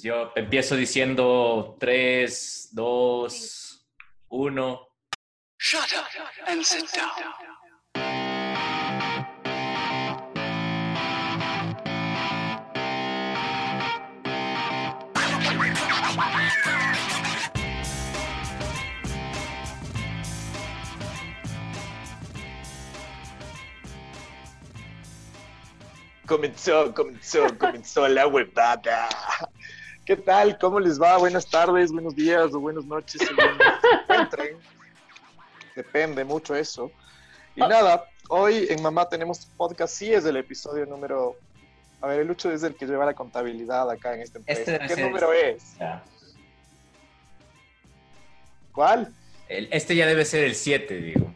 Yo empiezo diciendo 3, 2, 1. Shut up and sit down. Comenzó, comenzó, comenzó la huevada. ¿Qué tal? ¿Cómo les va? Buenas tardes, buenos días o buenas noches. según se encuentren. Depende mucho eso. Y nada, hoy en Mamá tenemos podcast, sí es el episodio número... A ver, el Lucho es el que lleva la contabilidad acá en esta empresa. Este ¿Qué número es? Ya. ¿Cuál? El- Este ya debe ser el 7, digo.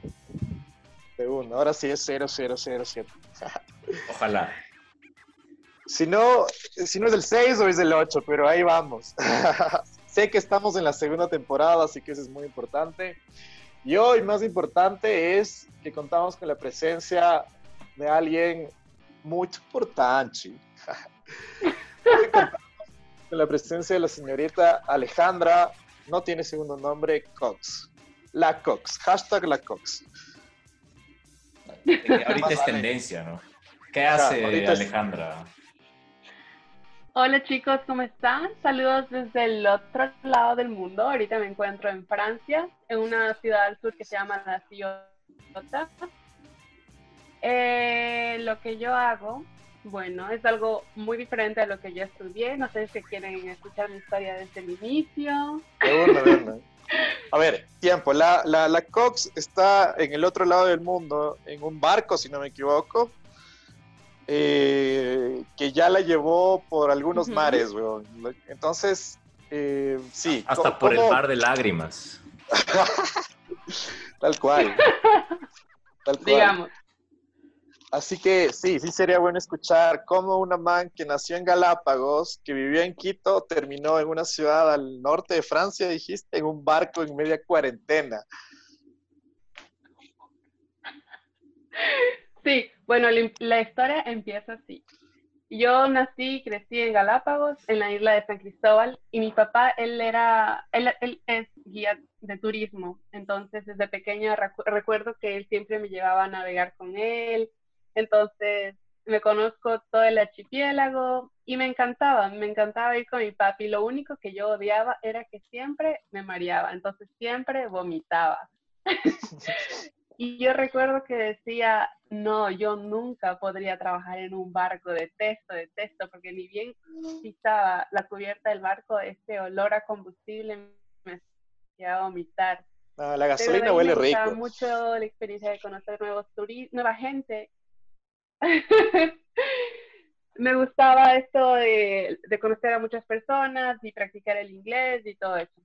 De uno. Ahora sí es 0007. Ojalá. Si no, si no es el 6 o es el 8, pero ahí vamos. sé que estamos en la segunda temporada, así que eso es muy importante. Y hoy más importante es que contamos con la presencia de alguien muy importante. Hoy contamos con la presencia de la señorita Alejandra, no tiene segundo nombre, Cox. La Cox, hashtag la Cox. Ahorita Más es tendencia, ¿no? ¿Qué Ajá, hace ahorita es- Alejandra? Hola chicos, ¿cómo están? Saludos desde el otro lado del mundo. Ahorita me encuentro en Francia, en una ciudad al sur que se llama La Ciotat. Eh, lo que yo hago, bueno, es algo muy diferente a lo que yo estudié. No sé si quieren escuchar mi historia desde el inicio. Una. A ver, tiempo. La, la, la Cox está en el otro lado del mundo, en un barco, si no me equivoco, eh, que ya la llevó por algunos mares, weón. Entonces, eh, sí. Hasta ¿cómo- por el mar de lágrimas. Tal cual. Tal cual. Digamos. Así que sí, sí sería bueno escuchar cómo una man que nació en Galápagos, que vivía en Quito, terminó en una ciudad al norte de Francia, dijiste, en un barco en media cuarentena. Sí, bueno, la, historia empieza así. Yo nací y crecí en Galápagos, en la isla de San Cristóbal, y mi papá, él era, él, él es guía de turismo, entonces desde pequeña recu- recuerdo que él siempre me llevaba a navegar con él, entonces me conozco todo el archipiélago y me encantaba, me encantaba ir con mi papi, lo único que yo odiaba era que siempre me mareaba, entonces siempre vomitaba. Y yo recuerdo que decía, no, yo nunca podría trabajar en un barco, detesto, detesto, porque ni bien pisaba la cubierta del barco, ese olor a combustible me hacía vomitar. No, la gasolina huele me gustaba rico. mucho la experiencia de conocer nuevos turistas, nueva gente. me gustaba esto de, de conocer a muchas personas y practicar el inglés y todo eso.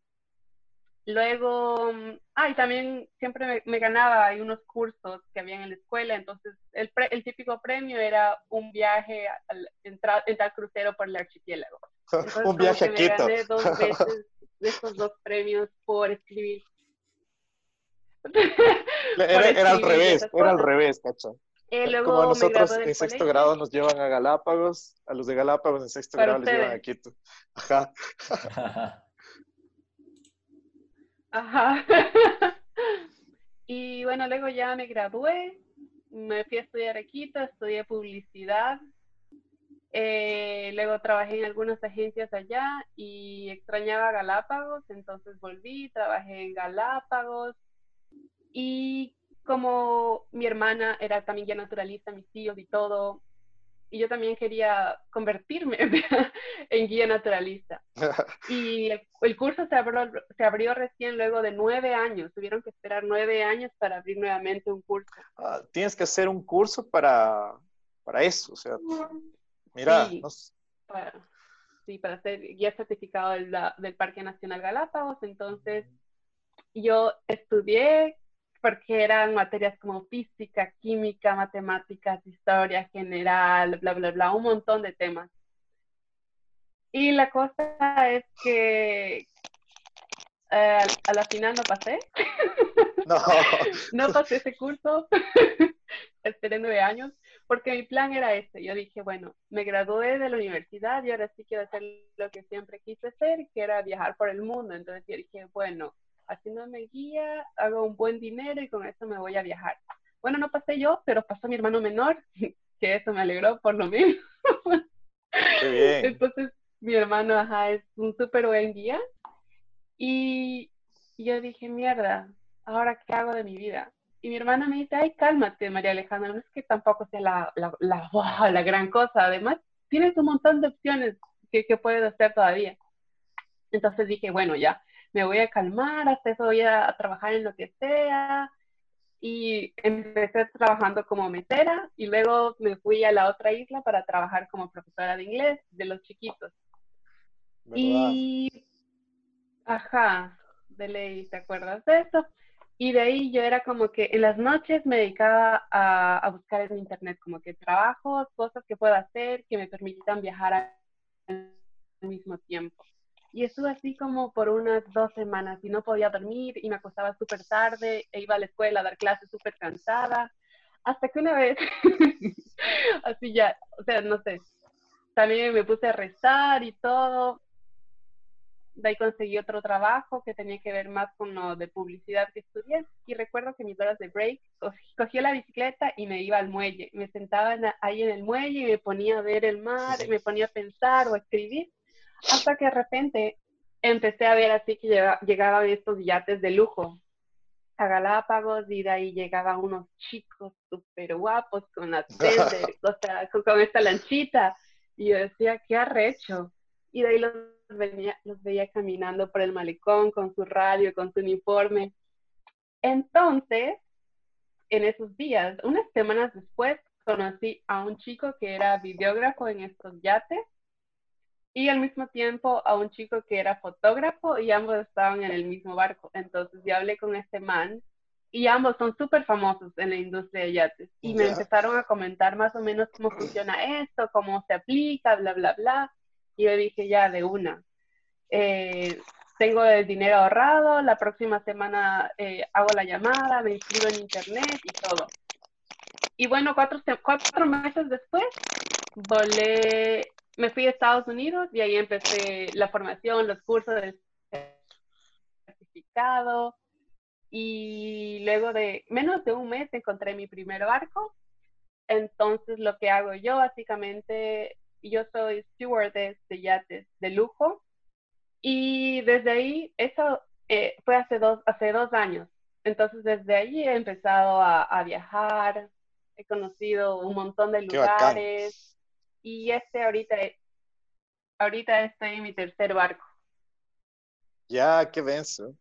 Luego, mm, ah, y también siempre me, me ganaba hay unos cursos que había en la escuela, entonces el, pre- el típico premio era un viaje al, en, tra- en tal crucero por el archipiélago. Entonces, un viaje a me Quito. gané dos veces de estos dos premios por escribir. Era, era al escribir revés, era al revés, cacho. Eh, luego Como a nosotros en sexto colegio. grado nos llevan a Galápagos, a los de Galápagos en sexto Para grado les llevan a ustedes. Quito. Ajá. Ajá. Y bueno, luego ya me gradué, me fui a estudiar a Quito, estudié publicidad. Eh, luego trabajé en algunas agencias allá y extrañaba Galápagos, entonces volví, trabajé en Galápagos. Y como mi hermana era también ya naturalista, mis tíos y todo, y yo también quería convertirme en guía naturalista. Y el, el curso se abrió, se abrió recién luego de nueve años. Tuvieron que esperar nueve años para abrir nuevamente un curso. Ah, Tienes que hacer un curso para, para eso, o sea, mira, Sí. no sé, Para, sí, para ser guía certificado del, del Parque Nacional Galápagos. Entonces, yo estudié porque eran materias como física, química, matemáticas, historia general, bla, bla, bla, un montón de temas. Y la cosa es que eh, a la final no pasé. no, No pasé ese curso. Esperé nueve años porque mi plan era este. Yo dije, bueno, me gradué de la universidad y ahora sí quiero hacer lo que siempre quise hacer, que era viajar por el mundo. Entonces yo dije, bueno, haciéndome guía, hago un buen dinero y con eso me voy a viajar. Bueno, no pasé yo, pero pasó mi hermano menor, que eso me alegró por lo mismo. Qué bien. Entonces, mi hermano, ajá, es un súper buen guía. Y yo dije, mierda, ¿ahora qué hago de mi vida? Y mi hermana me dice, ay, cálmate, María Alejandra, no es que tampoco sea la, la, la, wow, la gran cosa. Además, tienes un montón de opciones que, que puedes hacer todavía. Entonces dije, bueno, ya, me voy a calmar, hasta eso voy a, a trabajar en lo que sea. Y empecé trabajando como mesera y luego me fui a la otra isla para trabajar como profesora de inglés de los chiquitos. ¿Verdad? Y, ajá, de ley, ¿te acuerdas de eso? Y de ahí yo era como que en las noches me dedicaba a, a buscar en internet como que trabajos, cosas que pueda hacer que me permitan viajar al mismo tiempo. Y estuve así como por unas dos semanas y no podía dormir y me acostaba súper tarde e iba a la escuela a dar clases súper cansada. Hasta que una vez, así ya, o sea, no sé, también me puse a rezar y todo. De ahí conseguí otro trabajo que tenía que ver más con lo de publicidad que estudié. Y recuerdo que mis horas de break, cogí- cogía la bicicleta y me iba al muelle. Me sentaba ahí en el muelle y me ponía a ver el mar, me ponía a pensar o a escribir. Hasta que de repente empecé a ver así que llega- llegaban estos yates de lujo a Galápagos y de ahí llegaban unos chicos súper guapos con la tender, o sea, con, con esta lanchita. Y yo decía, qué arrecho. Y de ahí los, venía, los veía caminando por el malecón con su radio, con su uniforme. Entonces, en esos días, unas semanas después, conocí a un chico que era videógrafo en estos yates y al mismo tiempo a un chico que era fotógrafo y ambos estaban en el mismo barco. Entonces yo hablé con este man y ambos son súper famosos en la industria de yates y me empezaron a comentar más o menos cómo funciona esto, cómo se aplica, bla, bla, bla. Y yo dije ya de una. Eh, tengo el dinero ahorrado, la próxima semana eh, hago la llamada, me inscribo en internet y todo. Y bueno, cuatro, cuatro meses después, volé, me fui a Estados Unidos y ahí empecé la formación, los cursos de certificado. Y luego de menos de un mes encontré mi primer barco. Entonces lo que hago yo básicamente, yo soy stewardess de yates de lujo. Y desde ahí, eso eh, fue hace dos, hace dos años. Entonces desde ahí he empezado a, a viajar, he conocido un montón de lugares. Y este ahorita, ahorita estoy en mi tercer barco. Ya, qué denso.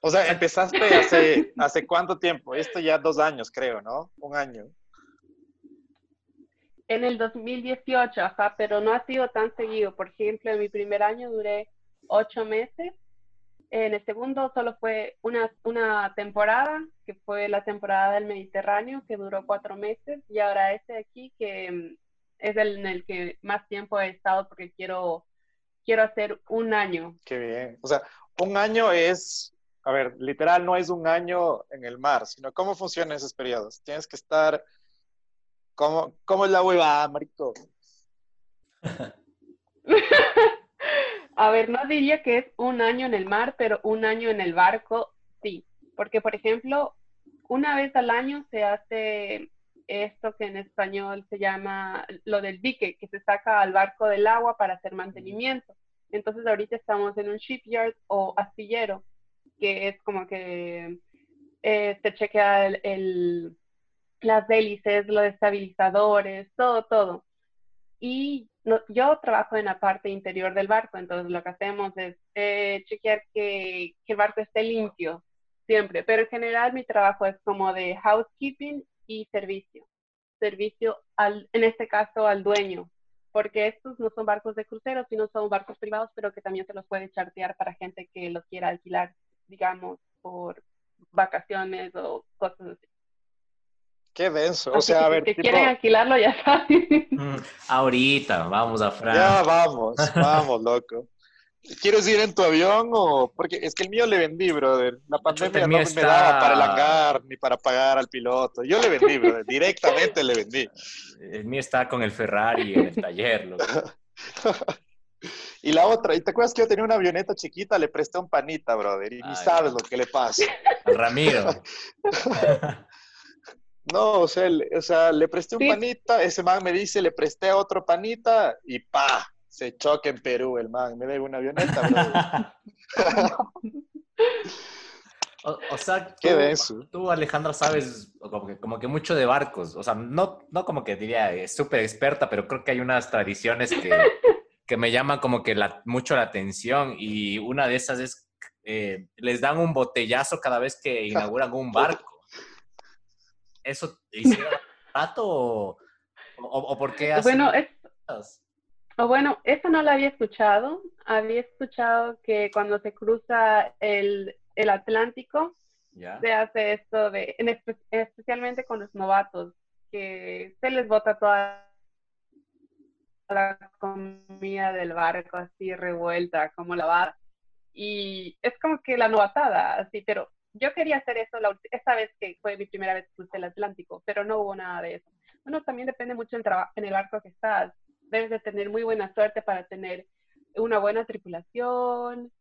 O sea, empezaste hace, hace cuánto tiempo? Esto ya dos años, creo, ¿no? Un año. En el 2018, ajá, pero no ha sido tan seguido. Por ejemplo, en mi primer año duré ocho meses. En el segundo solo fue una, una temporada, que fue la temporada del Mediterráneo, que duró cuatro meses. Y ahora este de aquí, que es el en el que más tiempo he estado porque quiero, quiero hacer un año. Qué bien. O sea, un año es, a ver, literal no es un año en el mar, sino cómo funcionan esos periodos. Tienes que estar, ¿cómo, cómo es la huevada, marico? A ver, no diría que es un año en el mar, pero un año en el barco, sí. Porque, por ejemplo, una vez al año se hace esto que en español se llama lo del dique, que se saca al barco del agua para hacer mantenimiento. Entonces, ahorita estamos en un shipyard o astillero, que es como que eh, se chequea el, el- las hélices, los estabilizadores, todo, todo. Y no- yo trabajo en la parte interior del barco, entonces lo que hacemos es eh, chequear que, que el barco esté limpio, siempre. Pero en general mi trabajo es como de housekeeping y servicio. Servicio, al, en este caso, al dueño, porque estos no son barcos de crucero, sino son barcos privados, pero que también se los puede chartear para gente que los quiera alquilar, digamos, por vacaciones o cosas así. Qué denso. O sea, que a ver, que tipo, quieren alquilarlo, ya saben. Mm, Ahorita, vamos a ya Francia. vamos, vamos, loco. ¿Quieres ir en tu avión o...? Porque es que el mío le vendí, brother. La pandemia no me daba para el hangar ni para pagar al piloto. Yo le vendí, brother. Directamente le vendí. El mío está con el Ferrari en el taller. loco. Y la otra, ¿y te acuerdas que yo tenía una avioneta chiquita? Le presté un panita, brother. Y ni sabes no. lo que le pasa. Al Ramiro. No, o sea, le, o sea, le presté un Sí. panita, ese man me dice, le presté a otro panita y pa, se choca en Perú el man, me debe una avioneta. O, o sea, Qué tú, Alejandra, sabes como que, como que mucho de barcos. O sea, no, no como que diría eh, súper experta, pero creo que hay unas tradiciones que, que me llaman como que la, mucho la atención. Y una de esas es, eh, les dan un botellazo cada vez que inauguran un barco. ¿Eso hicieron rato o, o, o por qué hacen Bueno, es, cosas? o bueno, eso no lo había escuchado. Había escuchado que cuando se cruza el, el Atlántico, se hace esto de, en espe- especialmente con los novatos, que se les bota toda la comida del barco así revuelta, como lavada. Y es como que la novatada, así, pero yo quería hacer eso la, esta vez que fue mi primera vez que crucé el Atlántico, pero no hubo nada de eso. Bueno, también depende mucho trabajo en el barco que estás. Debes de tener muy buena suerte para tener una buena tripulación,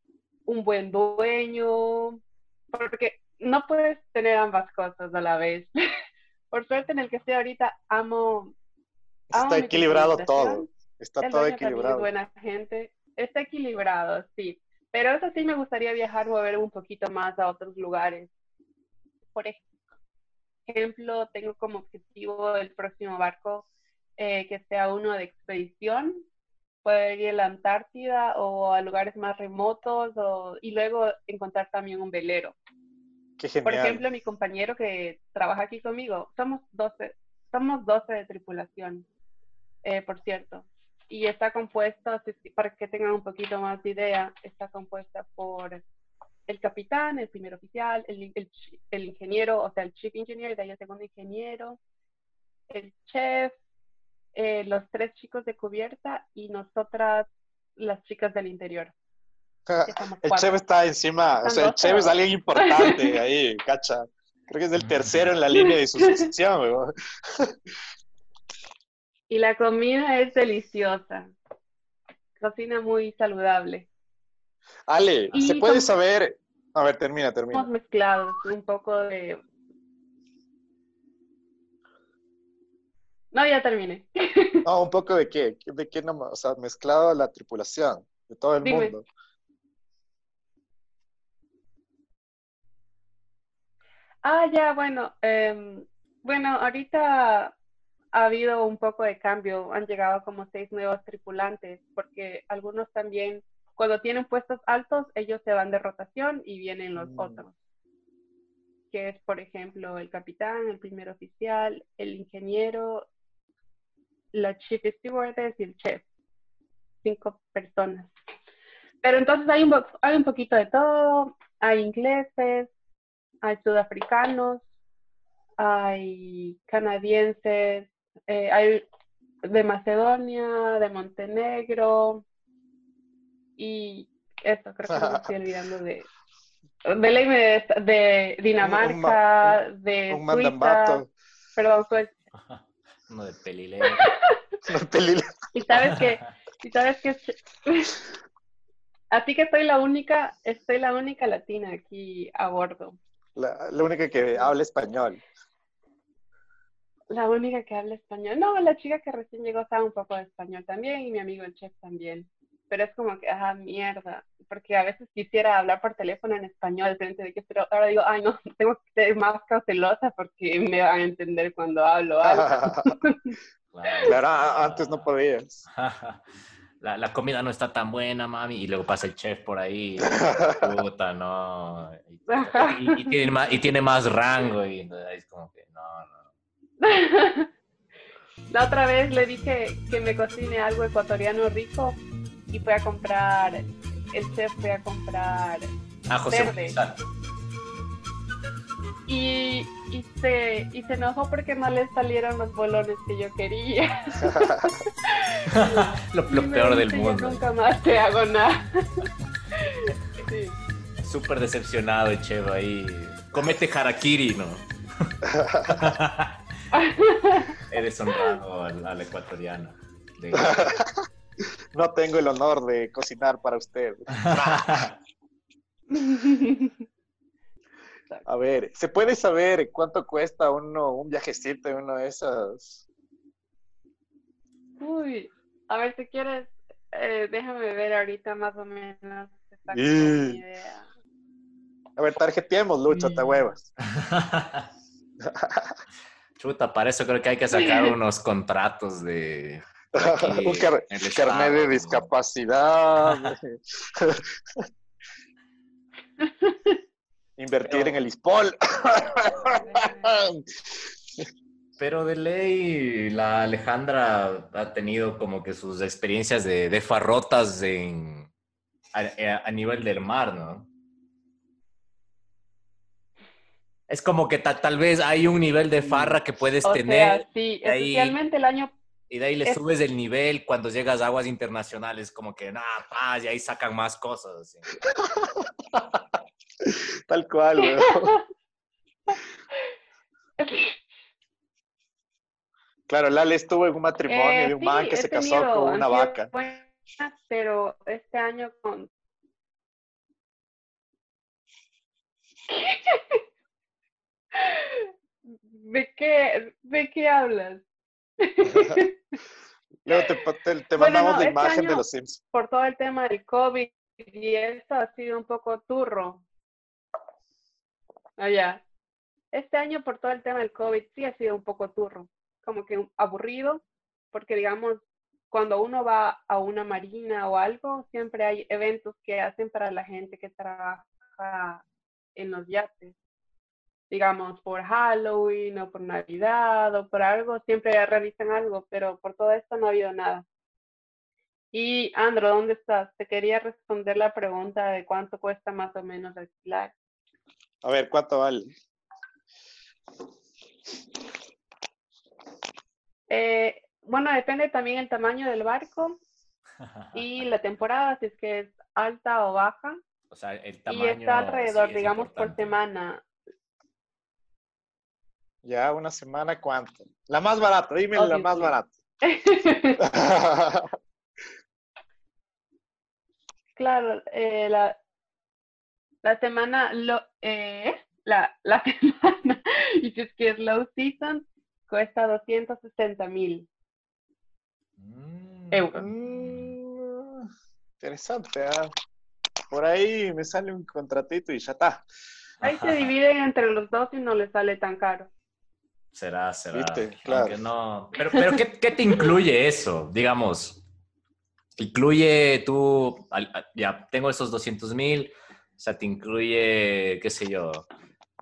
un buen dueño, porque no puedes tener ambas cosas a la vez. Por suerte en el que estoy ahorita amo... amo Está equilibrado todo, está El todo es equilibrado. buena gente. Está equilibrado, sí. Pero eso sí me gustaría viajar, mover un poquito más a otros lugares. Por ejemplo, tengo como objetivo el próximo barco eh, que sea uno de expedición, poder ir a la Antártida o a lugares más remotos o, y luego encontrar también un velero. Qué Por genial. ejemplo, mi compañero que trabaja aquí conmigo, somos 12, somos 12 de tripulación, eh, por cierto. Y está compuesto, para que tengan un poquito más de idea, está compuesta por el capitán, el primer oficial, el, el el ingeniero, o sea, el chief engineer, de ahí el segundo ingeniero, el chef, eh, los tres chicos de cubierta y nosotras, las chicas del interior. somos El chef está encima, o sea, el chef es alguien importante ahí, cacha. Creo que es el tercero en la línea de sucesión, weón. Y la comida es deliciosa. Cocina muy saludable. Ale, Y ¿se puede saber? A ver, termina, Hemos termina. mezclado un poco de... No, ya terminé. No, un poco de qué, de qué nomás, o sea, mezclado a la tripulación, de todo el Dime. mundo. Ah, ya, bueno. em, bueno, ahorita ha habido un poco de cambio. Han llegado como seis nuevos tripulantes, porque algunos también, cuando tienen puestos altos, ellos se van de rotación y vienen los Mm. otros. Que es, por ejemplo, el capitán, el primer oficial, el ingeniero, la chief stewardess y el chef. Cinco personas. Pero entonces hay un, hay un poquito de todo. Hay ingleses, hay sudafricanos, hay canadienses, eh, hay de Macedonia, de Montenegro y eso, creo que me estoy olvidando de de, de Dinamarca, de Un Suiza, mandambato, perdón, Suecia. Uno de pelileo. una peli- Y sabes que, y sabes que así que estoy la única, estoy la única latina aquí a bordo. la, la única que habla español. La única que habla español. No, la chica que recién llegó sabe un poco de español también y mi amigo el chef también. Pero es como que, ah, mierda. Porque a veces quisiera hablar por teléfono en español, frente de que, pero ahora digo, ay, no, tengo que ser más cautelosa porque me van a entender cuando hablo algo. Claro, a- antes no podías. La, la comida no está tan buena, mami. Y luego pasa el chef por ahí. Puta, no. Y, y- y tiene, más, y tiene más rango. Y entonces es como que, no, no. La otra vez le dije que me cocine algo ecuatoriano rico y fue a comprar, el chef fue a comprar Ah, José Verde. Y y se, y se enojó porque no le salieron los bolones que yo quería. lo, peor del dice, "Yo mundo. nunca más te hago nada. Sí. Súper decepcionado, Chevo, ahí. Comete harakiri, ¿no? He deshonrado al, al ecuatoriano. De- No tengo el honor de cocinar para usted. A ver, ¿se puede saber cuánto cuesta uno, un viajecito en uno de esas? Uy, a ver si quieres, eh, déjame ver ahorita más o menos. Y- idea. A ver, tarjeteemos, Lucho, te huevas. Chuta, para eso creo que hay que sacar unos contratos de. Aquí un car- carnet de discapacidad. Invertir Pero- en el ISPOL. Pero de ley, la Alejandra ha tenido como que sus experiencias de, de farrotas en, a, a- nivel del mar, ¿no? Es como que ta- tal vez hay un nivel de farra que puedes O tener sea, sí, ahí- especialmente el año y de ahí le es- subes el nivel cuando llegas a aguas internacionales, como que, nada, paz, y ahí sacan más cosas. así. Tal cual, weón. Claro, Lale estuvo en un matrimonio Eh, de un sí, man que se casó tenido, con una vaca. buenas, pero este año con... ¿De qué, ¿De qué hablas? Luego te, te, te Bueno, mandamos no, la este de los Sims. Por todo el tema del COVID y esto ha sido un poco turro. Allá. Este año por todo el tema del COVID sí ha sido un poco turro, como que aburrido, porque digamos, cuando uno va a una marina o algo, siempre hay eventos que hacen para la gente que trabaja en los yates. Digamos, por Halloween o por Navidad o por algo, siempre realizan algo, pero por todo esto no ha habido nada. Y Andro, ¿dónde estás? Te quería responder la pregunta de cuánto cuesta más o menos alquilar. A ver, ¿cuánto vale? Eh, bueno, depende también el tamaño del barco y la temporada, si es que es alta o baja. O sea, el Y tamaño. está alrededor, sí es digamos, por importante. semana. Ya, una semana, ¿cuánto? La más barata, dime la más barata. Claro, eh, la, la semana, lo, eh, la, la semana, y si es que es low season, cuesta 260 mil Mm. euros. Mm, interesante, ¿ah? Por ahí me sale un contratito y ya está. Ahí se dividen entre los dos y no les sale tan caro. Será, será. Viste, claro. no. Pero, pero ¿qué, qué te incluye eso? Digamos, incluye tú, ya tengo esos 200 mil, o sea, te incluye, qué sé yo,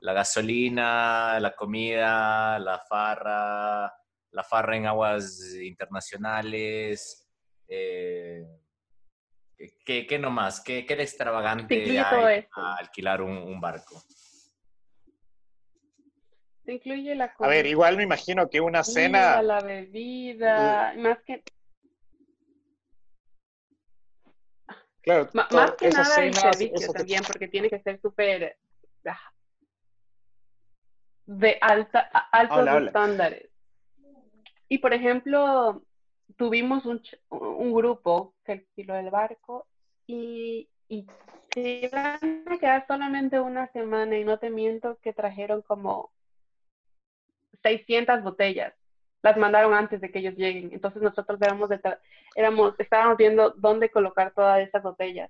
la gasolina, la comida, la farra, la farra en aguas internacionales. Eh, ¿qué, qué nomás? ¿Qué, qué extravagante hay a alquilar un, un barco? Incluye la A ver, igual me imagino que una cena, la bebida, más que, claro, to- más que nada el servicio también, porque tiene que ser súper ah, de alta, altos estándares. Y por ejemplo, tuvimos un, un grupo que alquiló el barco y, y se iban a quedar solamente una semana y no te miento que trajeron como 600 botellas. Las mandaron antes de que ellos lleguen. Entonces nosotros éramos, detrás- éramos estábamos viendo dónde colocar todas esas botellas.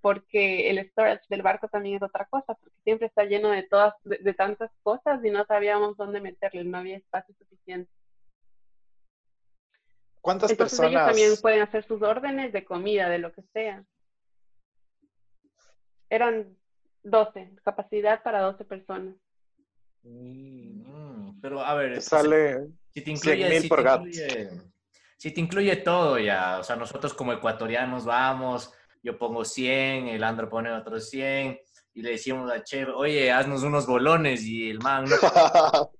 Porque el storage del barco también es otra cosa, porque siempre está lleno de todas, de, de tantas cosas y no sabíamos dónde meterle, no había espacio suficiente. ¿cuántas Entonces ellos personas? también pueden hacer sus órdenes de comida, de lo que sea. Eran 12, capacidad para 12 personas. Mm, pero a ver, Te sale Si te 100 incluye, mil si por te gato. incluye- si te incluye todo ya, o sea, nosotros como ecuatorianos vamos, yo pongo 100, el Andro pone otros 100, y le decimos al chef, oye, haznos unos bolones y el man, no,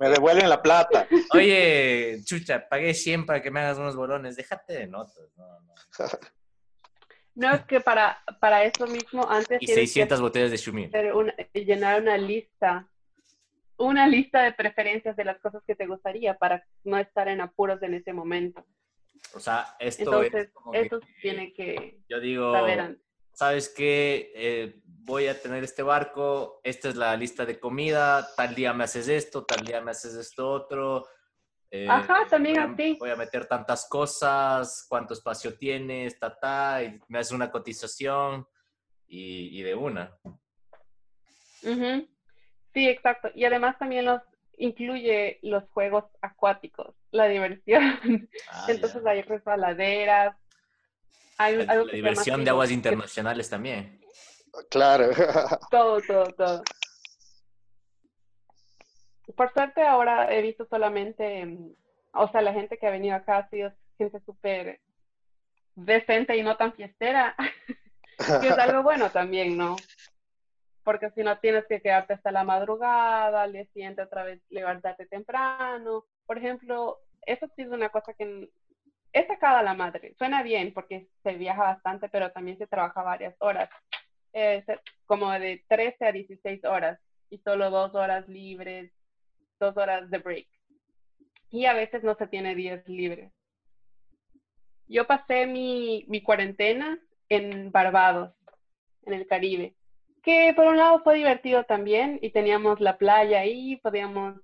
Me devuelven la plata. oye, chucha, pagué 100 para que me hagas unos bolones, déjate de notas. No, no. No, es que para, para eso mismo antes Y tienes que 600 botellas de Shumir. una- llenar una lista, una lista de preferencias de las cosas que te gustaría para no estar en apuros en ese momento. O sea, esto Entonces, es como que eso tiene que yo digo, saber antes. ¿sabes qué? Eh, voy a tener este barco, esta es la lista de comida, tal día me haces esto, tal día me haces esto otro. eh, Ajá, también voy a, así. Voy a meter tantas cosas, cuánto espacio tienes, ta, ta, y me haces una cotización y, y de una. Ujú. Sí, exacto. Y además también los incluye los juegos acuáticos, la diversión. Ah, Entonces ya. hay resbaladeras. Hay La, algo la diversión de aguas que- internacionales también. Claro. Todo, todo, todo. Por suerte ahora he visto solamente, o sea, la gente que ha venido acá ha sido gente súper decente y no tan fiestera, que es algo bueno también, ¿no? Porque si no tienes que quedarte hasta la madrugada, al día otra vez levantarte temprano. Por ejemplo, eso sí es una cosa que es sacada a la madre. Suena bien porque se viaja bastante, pero también se trabaja varias horas. Como de 13 a 16 horas y solo dos horas libres, dos horas de break. Y a veces no se tiene días libres. Yo pasé mi, mi cuarentena en Barbados, en el Caribe, que por un lado fue divertido también y teníamos la playa ahí, podíamos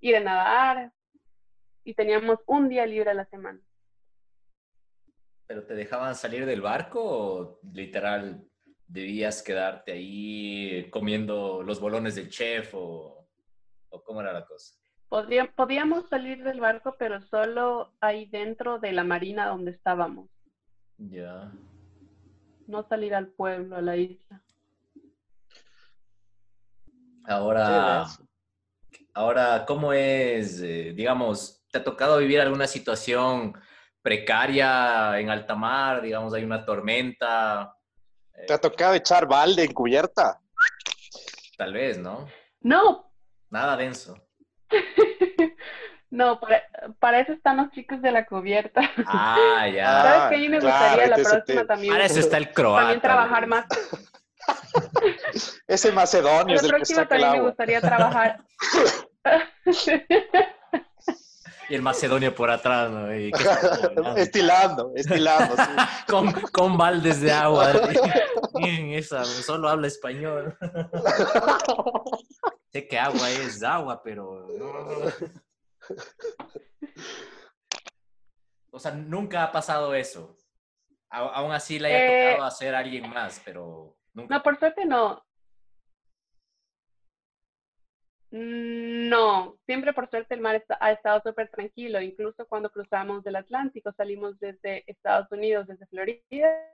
ir a nadar y teníamos un día libre a la semana. ¿Pero te dejaban salir del barco o literal debías quedarte ahí comiendo los bolones del chef o, o cómo era la cosa? Podría- podíamos salir del barco, pero solo ahí dentro de la marina donde estábamos, Ya. no salir al pueblo, a la isla. Ahora, Sí, ahora, ¿cómo es, eh, digamos, te ha tocado vivir alguna situación precaria en alta mar? Digamos, hay una tormenta, ¿Te ha tocado echar balde en cubierta? tal vez, ¿no? No, Nada denso. no, para, para eso están los chicos de la cubierta. Ah, ya. ¿Sabes que a mí me claro, gustaría la próxima te- también, Para eso está el croata. también trabajar más? Ese macedonio La es el que próxima saca el también me gustaría trabajar. Y el macedonio por atrás, ¿no? Y, estilando, estilando. sí. con, con baldes de agua. Esa, solo habla español. Sé que agua es agua, pero... O sea, nunca ha pasado eso. A- aún así le haya Eh, tocado hacer a alguien más, pero nunca. No, por suerte no. Mm, No, siempre por suerte el mar está- ha estado súper tranquilo. Incluso cuando cruzamos del Atlántico, salimos desde Estados Unidos, desde Florida,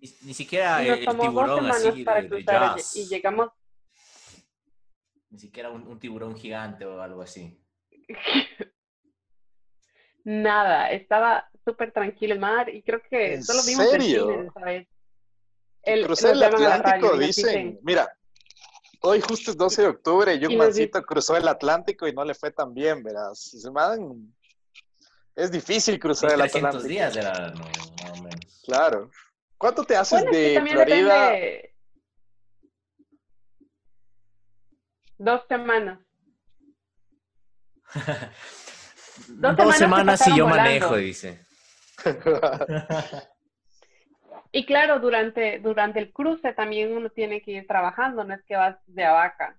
Ni, ni siquiera y nos el, tomó dos tiburón semanas así para de, cruzar y- llegamos. Ni siquiera un, un tiburón gigante o algo así. Nada, estaba súper tranquilo el mar y creo que ¿En solo vimos serio? delfines esa vez. El, Crucé el Atlántico, radio dicen. Mira, hoy justo es 12 de octubre y un mancito cruzó el Atlántico y no le fue tan bien, verás. Man- Es difícil cruzar el 300 Atlántico. días era, no, más o menos. Claro. ¿Cuánto te haces Bueno, de Florida? depende. Dos semanas. Dos semanas semanas, se y yo manejo, dice. Y claro, durante, durante el cruce también uno tiene que ir trabajando, no es que vas de a vaca.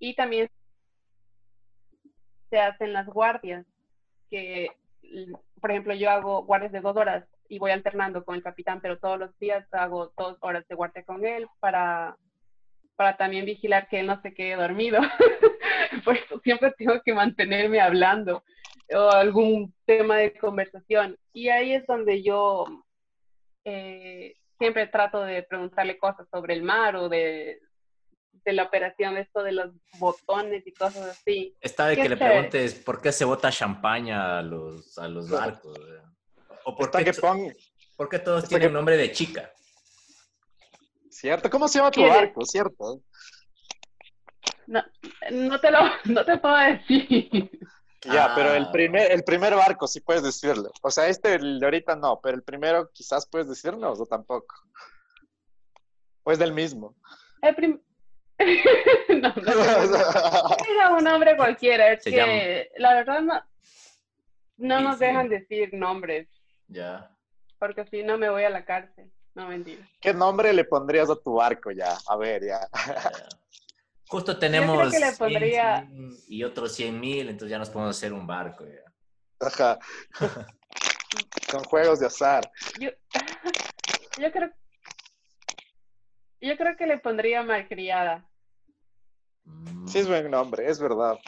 Y también se hacen las guardias, que, por ejemplo, yo hago guardias de dos horas y voy alternando con el capitán, pero todos los días hago dos horas de guardia con él para, para también vigilar que él no se quede dormido. Por eso siempre tengo que mantenerme hablando o algún tema de conversación. Y ahí es donde yo eh, siempre trato de preguntarle cosas sobre el mar o de, de la operación, esto de los botones y cosas así. Está de que le chévere. preguntes por qué se bota champaña a los, a los barcos. O por Está qué, que to- pon- por qué todos está tienen que- nombre de chica. ¿Cierto? ¿Cómo se llama tu ¿Quieres? barco? ¿Cierto? No, no te lo, no te puedo decir. Ya, pero el Ah. primer, el primer barco sí puedes decirlo. O sea, este de ahorita no, pero el primero quizás puedes decirnos o tampoco. O es del mismo. El prim- no, no, no, no. Era un nombre cualquiera, es Se que la verdad no, no Sí, nos sí. dejan decir nombres, Ya. porque si no me voy a la cárcel. No, mentira. ¿Qué nombre le pondrías a tu barco ya? A ver, ya. ya. Justo tenemos que le pondría- 100 y otros 100 mil, entonces ya nos podemos hacer un barco. Ya. Ajá. Con juegos de azar. Yo, yo creo yo creo que le pondría malcriada. Mm. Sí es buen nombre, es verdad.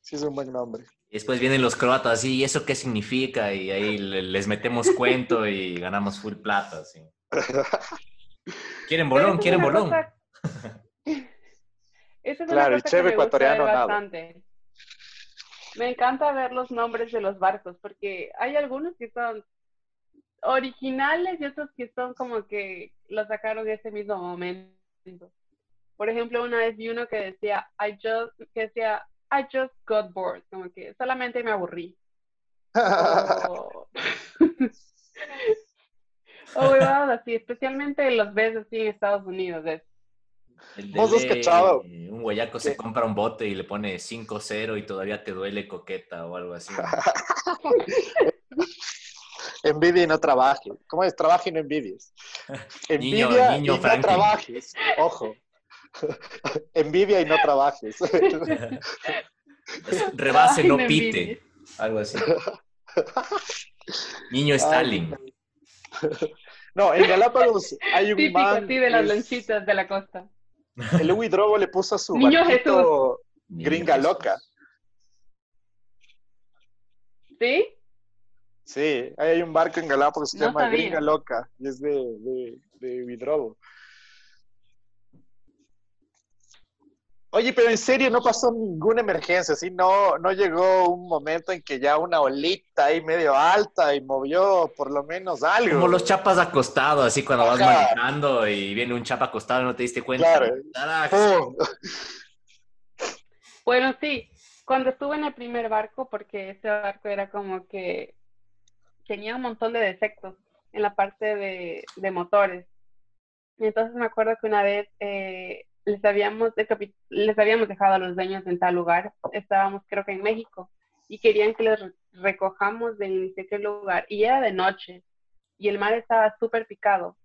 Sí es un buen nombre. Y después vienen los croatas, ¿y eso qué significa? Y ahí le- les metemos cuento y ganamos full plata, sí. ¿Quieren bolón? ¿Quieren bolón? cosa- Eso es Claro, una cosa que me gusta ecuatoriano, ver nada. bastante. Me encanta ver los nombres de los barcos, porque hay algunos que son originales y otros que son como que los sacaron ese mismo momento. Por ejemplo, una vez vi uno que decía, I just, que decía, I just got bored, como que solamente me aburrí. O, o huevadas así, especialmente los ves así en Estados Unidos. es, El de ¿Vos has ley, cachado? Un guayaco se compra un bote y le pone 5-0 y todavía te duele coqueta o algo así. Envidia y no trabajes. ¿Cómo es? Trabaja y no envidies. Niño- Envidia niño y no Franklin. trabajes. Ojo. Envidia y no trabajes. Rebase, Ay, no pite. Algo así. Niño Stalin. No, en Galápagos hay un Típico man. así de las es- lanchitas de la costa. El Louis Drobo le puso a su Niño barquito Niño gringa Jesús. loca. ¿Sí? Sí, ahí hay un barco en Galápagos que se No llama sabía. Gringa Loca y es de, de, de Vidrobo. Oye, pero en serio no pasó ninguna emergencia, ¿sí? No, no llegó un momento en que ya una olita ahí medio alta y movió por lo menos algo. Como los chapas acostados, así cuando vas manejando y viene un chapa acostado y no te diste cuenta. Claro. Bueno, sí, cuando estuve en el primer barco, porque ese barco era como que tenía un montón de defectos en la parte de, de motores. Y entonces me acuerdo que una vez eh, les, habíamos les habíamos dejado a los dueños en tal lugar, estábamos creo que en México, y querían que re- recojamos de ni lugar, y era de noche, y el mar estaba súper picado,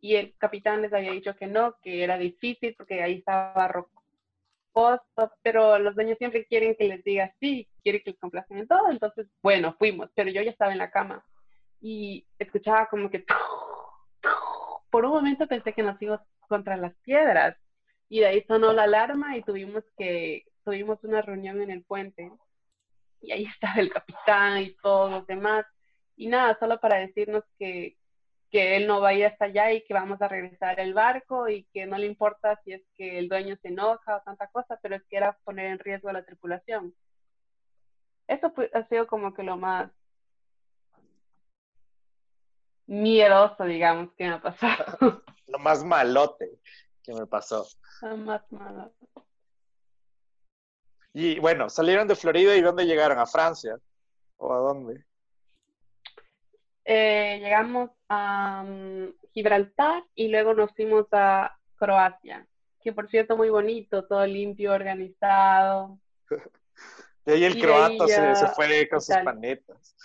y el capitán les había dicho que no, que era difícil porque ahí estaba rocoso, pero los dueños siempre quieren que les diga sí, quieren que les complacen en todo, entonces, bueno, fuimos, pero yo ya estaba en la cama y escuchaba como que por un momento pensé que nos íbamos contra las piedras y de ahí sonó la alarma y tuvimos que tuvimos una reunión en el puente y ahí estaba el capitán y todos los demás y nada, solo para decirnos que que él no va a ir hasta allá y que vamos a regresar el barco y que no le importa si es que el dueño se enoja o tanta cosa, pero es que era poner en riesgo a la tripulación. Eso ha sido como que lo más miedoso, digamos, que me ha pasado. Lo más malote que me pasó. Y bueno, salieron de Florida y ¿dónde llegaron? ¿A Francia? ¿O a dónde? Eh, llegamos a um, Gibraltar y luego nos fuimos a Croacia, que por cierto muy bonito, todo limpio, organizado. De ahí el Y croata ahí se, ya se fue con sus Italia. panetas.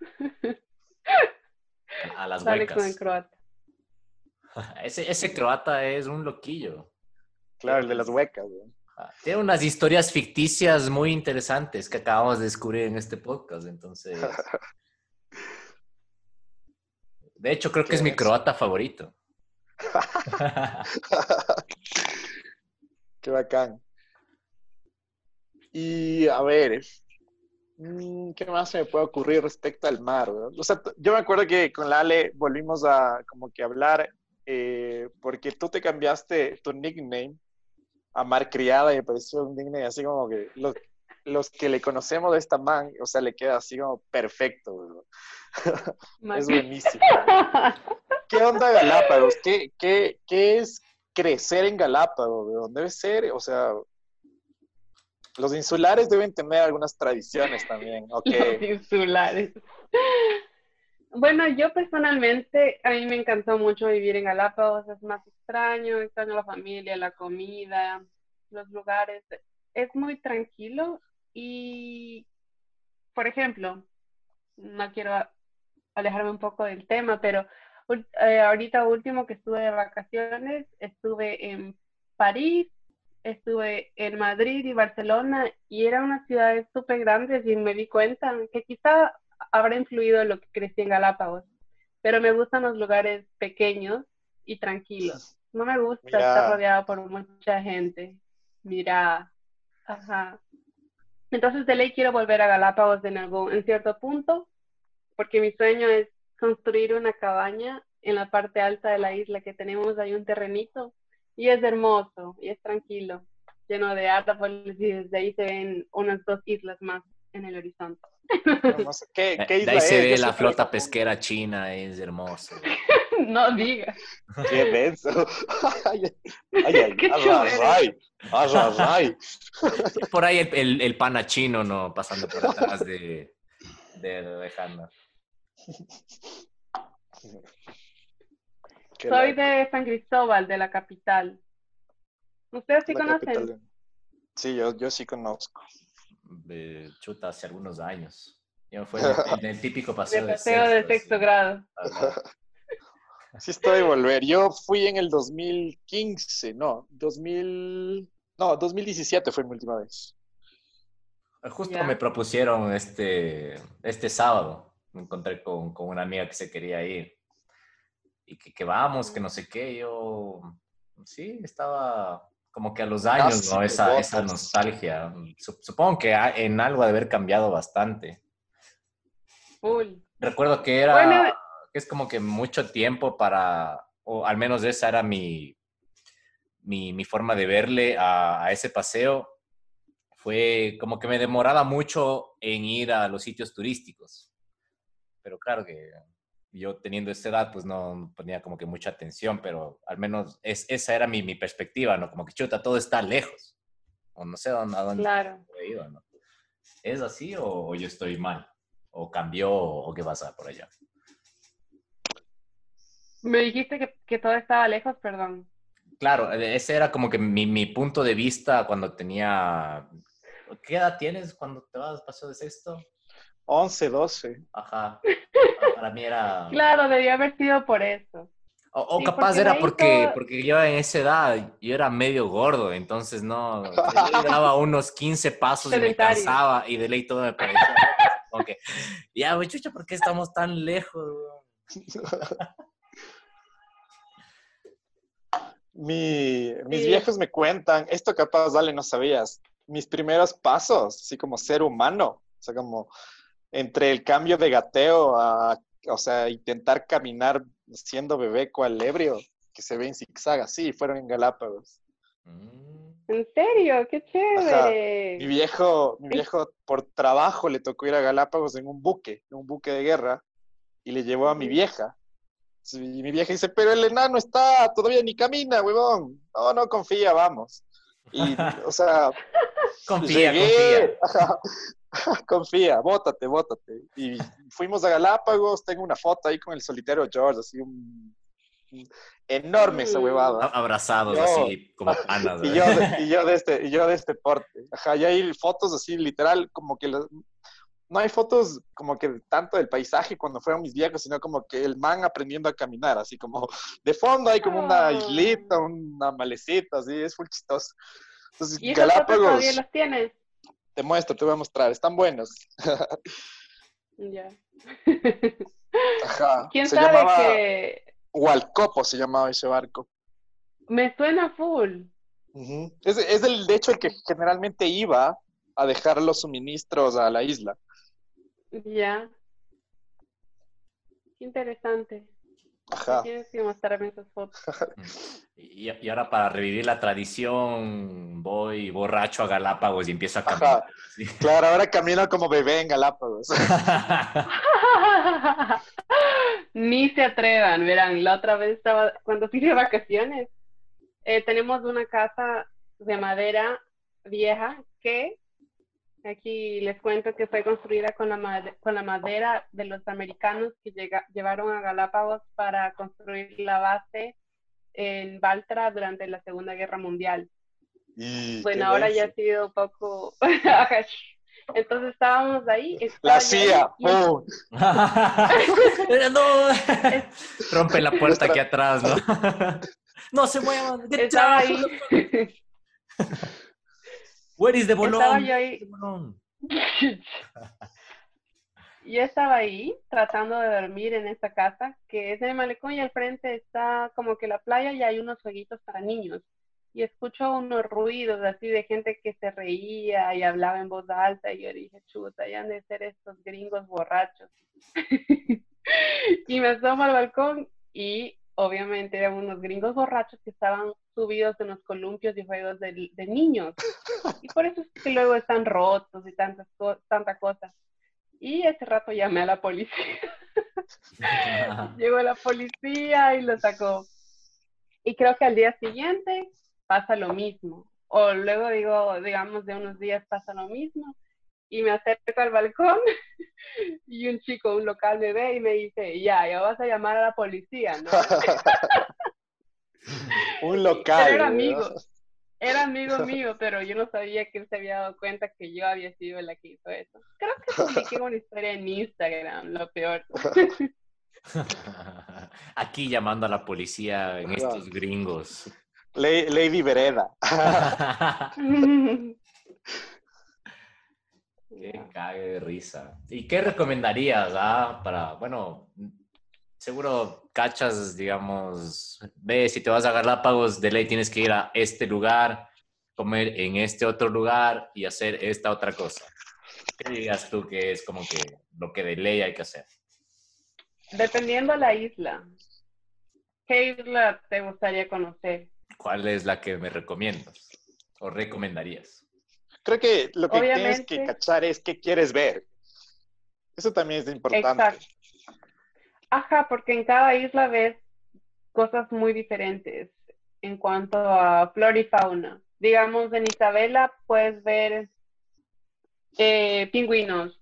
A las Sale con el huecas. Ese, ese croata es un loquillo. Claro, el de las huecas. güey. Ah, Tiene unas historias ficticias muy interesantes que acabamos de descubrir en este podcast, entonces... De hecho, creo que Qué es mi croata favorito. Qué bacán. Y a ver, mm, ¿qué más se me puede ocurrir respecto al mar? O sea, yo me acuerdo que con la Ale volvimos a como que hablar eh, porque tú te cambiaste tu nickname a Mar Criada y me pareció un nickname así como que los, los que le conocemos de esta man, o sea, le queda así como perfecto. Es buenísimo. ¿Qué onda Galápagos? ¿Qué, qué, qué es crecer en Galápagos? Debe ser, o sea, los insulares deben tener algunas tradiciones también. Ok. Los insulares. Bueno, yo personalmente, a mí me encantó mucho vivir en Galápagos, es más extraño, extraño la familia, la comida, los lugares. Es muy tranquilo y, por ejemplo, no quiero alejarme un poco del tema, pero eh, ahorita último que estuve de vacaciones, estuve en París, estuve en Madrid y Barcelona y eran unas ciudades súper grandes y me di cuenta que quizá habrá influido en lo que crecí en Galápagos, pero me gustan los lugares pequeños y tranquilos. No me gusta Mira. estar rodeado por mucha gente. Mira, ajá. Entonces de ley quiero volver a Galápagos en algún, en cierto punto, porque mi sueño es construir una cabaña en la parte alta de la isla que tenemos ahí un terrenito y es hermoso y es tranquilo, lleno de árboles y desde ahí se ven unas dos islas más en el horizonte. No, no sé, ¿qué, qué De isla ahí se es? ve la flota pesquera china, es hermoso. no digas. Qué denso. Ay, ay, ay, Qué arrasay, arrasay. Por ahí el, el, el pana chino, ¿no? Pasando por atrás de, de Alejandra. Qué Soy de San Cristóbal, de la capital. ¿Ustedes sí La conocen? capital de- Sí, yo, yo sí conozco. De chuta hace algunos años. Yo fue en el, típico De paseo de paseo de sexto así. grado. Sí estoy de volver. Yo fui en el 2015, no, 2000, no, 2017 fue mi última vez. Justo Ya. me propusieron este, este sábado. Me encontré con, con una amiga que se quería ir. Y que, que vamos, que no sé qué. Yo, sí, estaba como que a los años, Casi ¿no? Esa, esa nostalgia. Sup- Supongo que en algo ha de haber cambiado bastante. Full. Recuerdo que era, Bueno. que es como que mucho tiempo para, o al menos esa era mi, mi, mi forma de verle a, a ese paseo. Fue como que me demoraba mucho en ir a los sitios turísticos. Pero claro que yo teniendo esta edad, pues no ponía como que mucha atención, pero al menos es, esa era mi, mi perspectiva, ¿no? Como que chuta, todo está lejos. O no sé a dónde, a dónde Claro. he ido, ¿no? ¿Es así o, o yo estoy mal? ¿O cambió o qué pasa por allá? Me dijiste que, que todo estaba lejos, perdón. Claro, e, ese era como que mi, mi punto de vista cuando tenía... ¿Qué edad tienes cuando te vas paseo de sexto? 11, 12. Ajá. Para mí era... Claro, debió haber sido por eso. O, o Sí, capaz porque era porque, porque yo en esa edad yo era medio gordo, entonces no, yo daba unos 15 pasos y me cansaba y de ley todo me parecía como que, ya, güey, chucha, ¿por qué estamos tan lejos? güey?" Mi, mis Sí. viejos me cuentan, esto capaz, dale, no sabías, mis primeros pasos, así como ser humano, o sea, como entre el cambio de gateo a, o sea, intentar caminar siendo bebé cual ebrio, que se ve en zigzag, así, fueron en Galápagos. Mm. En serio, qué Mi chévere. viejo, mi viejo por trabajo le tocó ir a Galápagos en un buque, en un buque de guerra, y le llevó a mi vieja. Sí, Y mi vieja dice, pero el enano está, todavía ni camina, huevón. No, no, confía, vamos. Y, o sea, Confía, llegué, confía. ajá, confía, bótate, bótate. Y fuimos a Galápagos, tengo una foto ahí con el solitario George, así un, enorme esa huevada. Abrazados Yo- así como panas. Y yo, de, y, yo de este, y yo de este porte. Ajá, y hay fotos así, literal, como que las- no hay fotos como que tanto del paisaje cuando fueron mis viejos, sino como que el man aprendiendo a caminar, así como de fondo hay como una Ah. islita, una malecita, así, es full chistoso. Entonces, ¿Y esas fotos Galápagos, todavía las tienes? Te muestro, te voy a mostrar, están buenos. Ya. Ajá. ¿Quién se sabe llamaba que Hualcopo, se llamaba ese barco. me suena full? Es, es el, de hecho el que generalmente iba a dejar los suministros a la isla. Ya. Qué interesante. Ajá. Tienes que mostrarme esas fotos. Y, y ahora para revivir la tradición, voy borracho a Galápagos y empiezo a caminar. Claro, ahora camino como bebé en Galápagos. Ni se atrevan, verán, la otra vez estaba, cuando fui de vacaciones, eh, tenemos una casa de madera vieja que aquí les cuento que fue construida con la, made- con la madera de los americanos que llega- llevaron a Galápagos para construir la base en Baltra durante la Segunda Guerra Mundial. Y Bueno, ahora ya ha sido un poco... Entonces estábamos ahí. La CIA, y no. Rompe la puerta aquí atrás, ¿no? no se muevan. Estaba ahí. Where is the Estaba bolón? yo ahí. The bolón. Yo estaba ahí tratando de dormir en esta casa, que es en el malecón y al frente está como que la playa y hay unos jueguitos para niños. Y escucho unos ruidos así de gente que se reía y hablaba en voz alta y yo dije, chuta, ya han de ser estos gringos borrachos. y me asomo al balcón y obviamente eran unos gringos borrachos que estaban subidos en los columpios y juegos de, de niños. Y por eso es que luego están rotos y tantas tanta cosa. Y ese rato llamé a la policía. Llegó la policía y lo sacó. Y creo que al día siguiente pasa lo mismo. O luego digo, digamos, de unos días pasa lo mismo. Y me acerco al balcón y un chico, un local me ve y me dice, ya, ya vas a llamar a la policía, ¿no? Un local. Pero era ¿no? amigo. Era amigo mío, pero yo no sabía que él se había dado cuenta que yo había sido la que hizo eso. Creo que publiqué una historia en Instagram, lo peor. Aquí llamando a la policía en estos gringos. Lady Vereda. Qué cague de risa. ¿Y qué recomendarías, ah, para, bueno, seguro cachas, digamos, ve, si te vas a Galápagos, de ley tienes que ir a este lugar, comer en este otro lugar y hacer esta otra cosa. ¿Qué digas tú que es como que lo que de ley hay que hacer? Dependiendo la isla. ¿Qué isla te gustaría conocer? ¿Cuál es la que me recomiendas o recomendarías? Creo que lo que tienes que cachar es qué quieres ver. Eso también es importante. Exacto. Ajá, porque en cada isla ves cosas muy diferentes en cuanto a flora y fauna. Digamos, en Isabela puedes ver eh, pingüinos,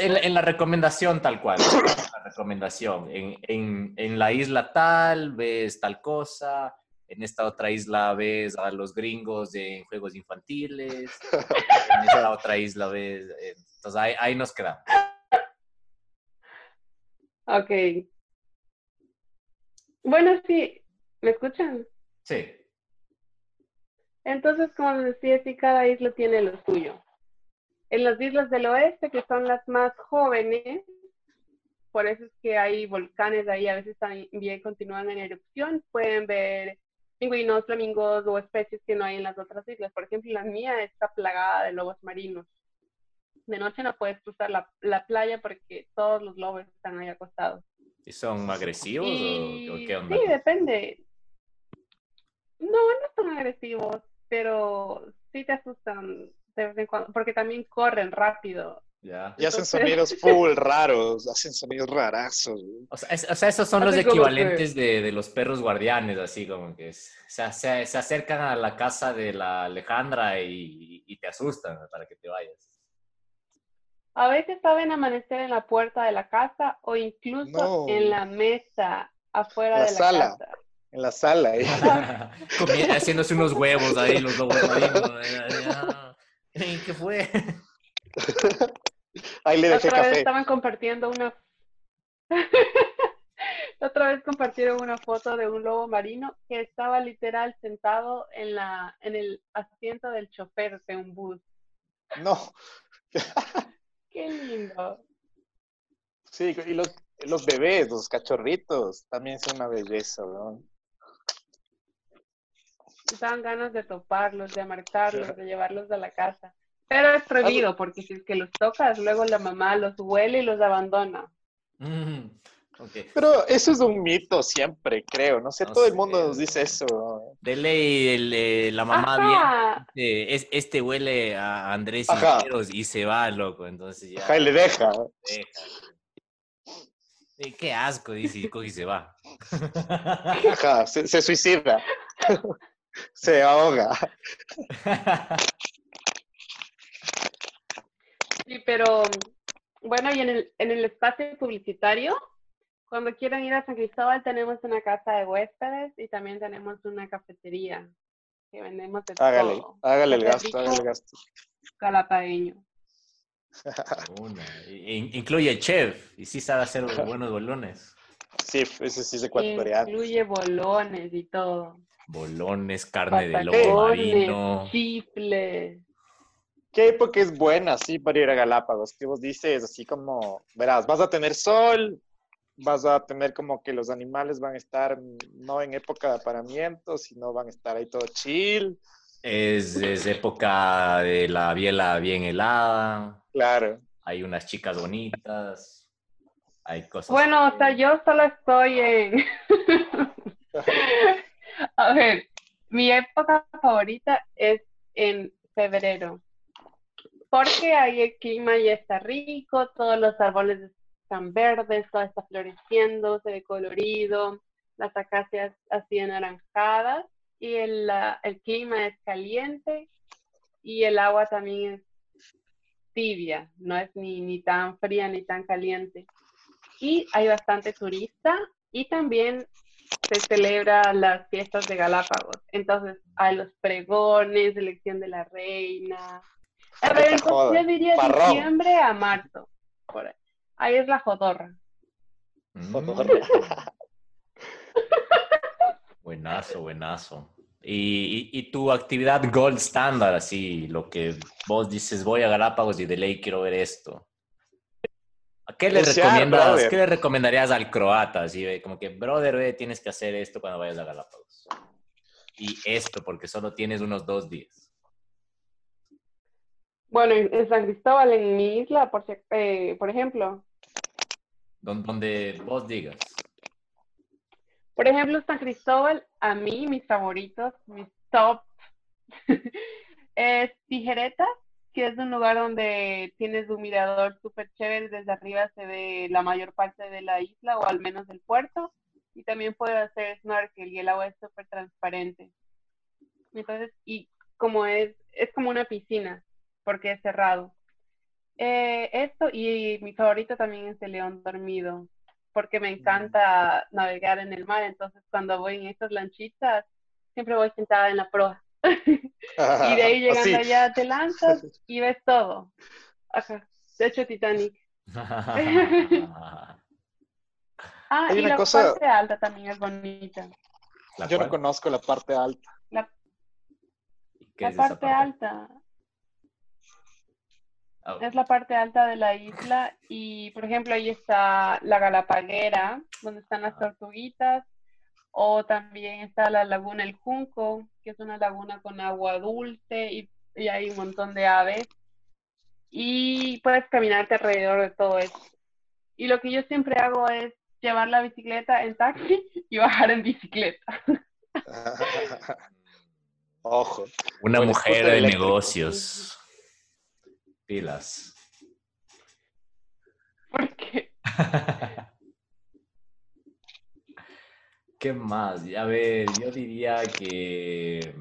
En, en la recomendación tal cual, la recomendación. En, en, en la isla tal ves tal cosa, en esta otra isla ves a los gringos en juegos infantiles, en esta otra isla ves... eh, Entonces ahí, ahí nos quedamos. Ok. Bueno, sí, ¿me escuchan? Sí. Entonces, como les decía, sí, cada isla tiene lo suyo. En las islas del oeste, que son las más jóvenes, por eso es que hay volcanes ahí, a veces también continúan en erupción, pueden ver pingüinos, flamingos o especies que no hay en las otras islas. Por ejemplo, la mía está plagada de lobos marinos. De noche no puedes cruzar la, la playa porque todos los lobos están ahí acostados. ¿Y son agresivos Y o, qué onda? Sí, depende. No, no son agresivos, pero sí te asustan de vez en cuando, porque también corren rápido. Ya. Y hacen sonidos full raros, hacen sonidos rarazos. güey. O sea, es- o sea, esos son los que- equivalentes de, de los perros guardianes, así como que es- se, se- se acercan a la casa de la Alejandra y, y te asustan para que te vayas. A veces saben amanecer en la puerta de la casa o incluso No. en la mesa afuera La de la sala. casa. En la sala. ¿eh? Haciéndose unos huevos ahí, los lobos marinos. Ey, ¿Qué fue? Ahí le dejé Otra vez café. estaban compartiendo una otra vez compartieron una foto de un lobo marino que estaba literal sentado en la en el asiento del chofer de un bus. No. Qué lindo. Sí, y los, los bebés, los cachorritos, también son una belleza, ¿no? Daban ganas de toparlos, de amarcarlos, de llevarlos a la casa. Pero es prohibido porque si es que los tocas, luego la mamá los huele y los abandona. Mm, ok. Pero eso es un mito siempre, creo. No sé, No todo el mundo nos no. dice eso. ¿no? De ley, el, eh, la mamá Ajá. bien, eh, es, este huele a Andrés y se va, loco. Entonces ya. Ajá, y le deja. deja. Sí, qué asco, dice, y coge y se va. Ajá, se, se suicida. se ahoga. Sí, pero bueno, y en el, en el espacio publicitario, cuando quieran ir a San Cristóbal, tenemos una casa de huéspedes y también tenemos una cafetería que vendemos de Hágale, todo. hágale el gasto, hágale el gasto. Calapagueño. Una. In- incluye chef y sí sabe hacer buenos bolones. Sí, ese sí es ecuatoriano. Incluye bolones y todo. Bolones, carne de lobo marino. chifles. ¿Qué época es buena, sí, para ir a Galápagos? Que vos dices, así como, verás, vas a tener sol, vas a tener como que los animales van a estar no en época de aparamiento, sino van a estar ahí todo chill. Es, es época de la biela bien helada. Claro. Hay unas chicas bonitas. Hay cosas. Bueno, o sea, yo solo estoy en... A ver, mi época favorita es en febrero, porque ahí el clima ya está rico, todos los árboles están verdes, todo está floreciendo, se ve colorido, las acacias así anaranjadas y el, clima es caliente y el agua también es tibia, no es ni, ni tan fría ni tan caliente. Y hay bastante turista y también se celebra las fiestas de Galápagos. Entonces, hay los pregones, elección de la reina. A ver, entonces yo diría Parrón. diciembre a marzo. Por ahí. ahí es la jodorra. Mm, buenazo, buenazo. Y, y, y tu actividad gold standard, así, lo que vos dices, voy a Galápagos y de ley quiero ver esto. ¿A qué le Bucear, recomiendas, brother. qué le recomendarías al croata? Así, de como que, brother, tienes que hacer esto cuando vayas a Galápagos. Y esto, porque solo tienes unos dos días. Bueno, en, San Cristóbal, en mi isla, por, eh, por ejemplo. Don- Donde vos digas. Por ejemplo, San Cristóbal, a mí, mis favoritos, mis top, es Tijereta, que es un lugar donde tienes un mirador súper chévere, desde arriba se ve la mayor parte de la isla o al menos del puerto, y también puedes hacer snorkel y el agua es súper transparente. Entonces, y como es, es como una piscina, porque es cerrado. Eh, esto y mi favorito también es el león dormido, porque me encanta navegar en el mar, entonces cuando voy en estas lanchitas, siempre voy sentada en la proa. Y de ahí llegando Así. allá te lanzas y ves todo. Ajá. De hecho, Titanic. Ah, Hay y una la cosa- parte alta también es bonita. ¿La Yo no conozco la parte alta. La, ¿Qué la es esa parte alta. Ah, Es la parte alta de la isla y, por ejemplo, ahí está la Galapaguera, donde están las tortuguitas, o también está la laguna El Junco, que es una laguna con agua dulce y, y hay un montón de aves. Y puedes caminarte alrededor de todo eso. Y lo que yo siempre hago es llevar la bicicleta en taxi y bajar en bicicleta. Ojo. Una Buen mujer de eléctrico. negocios. Pilas. Porque ¿Qué más? A ver, yo diría que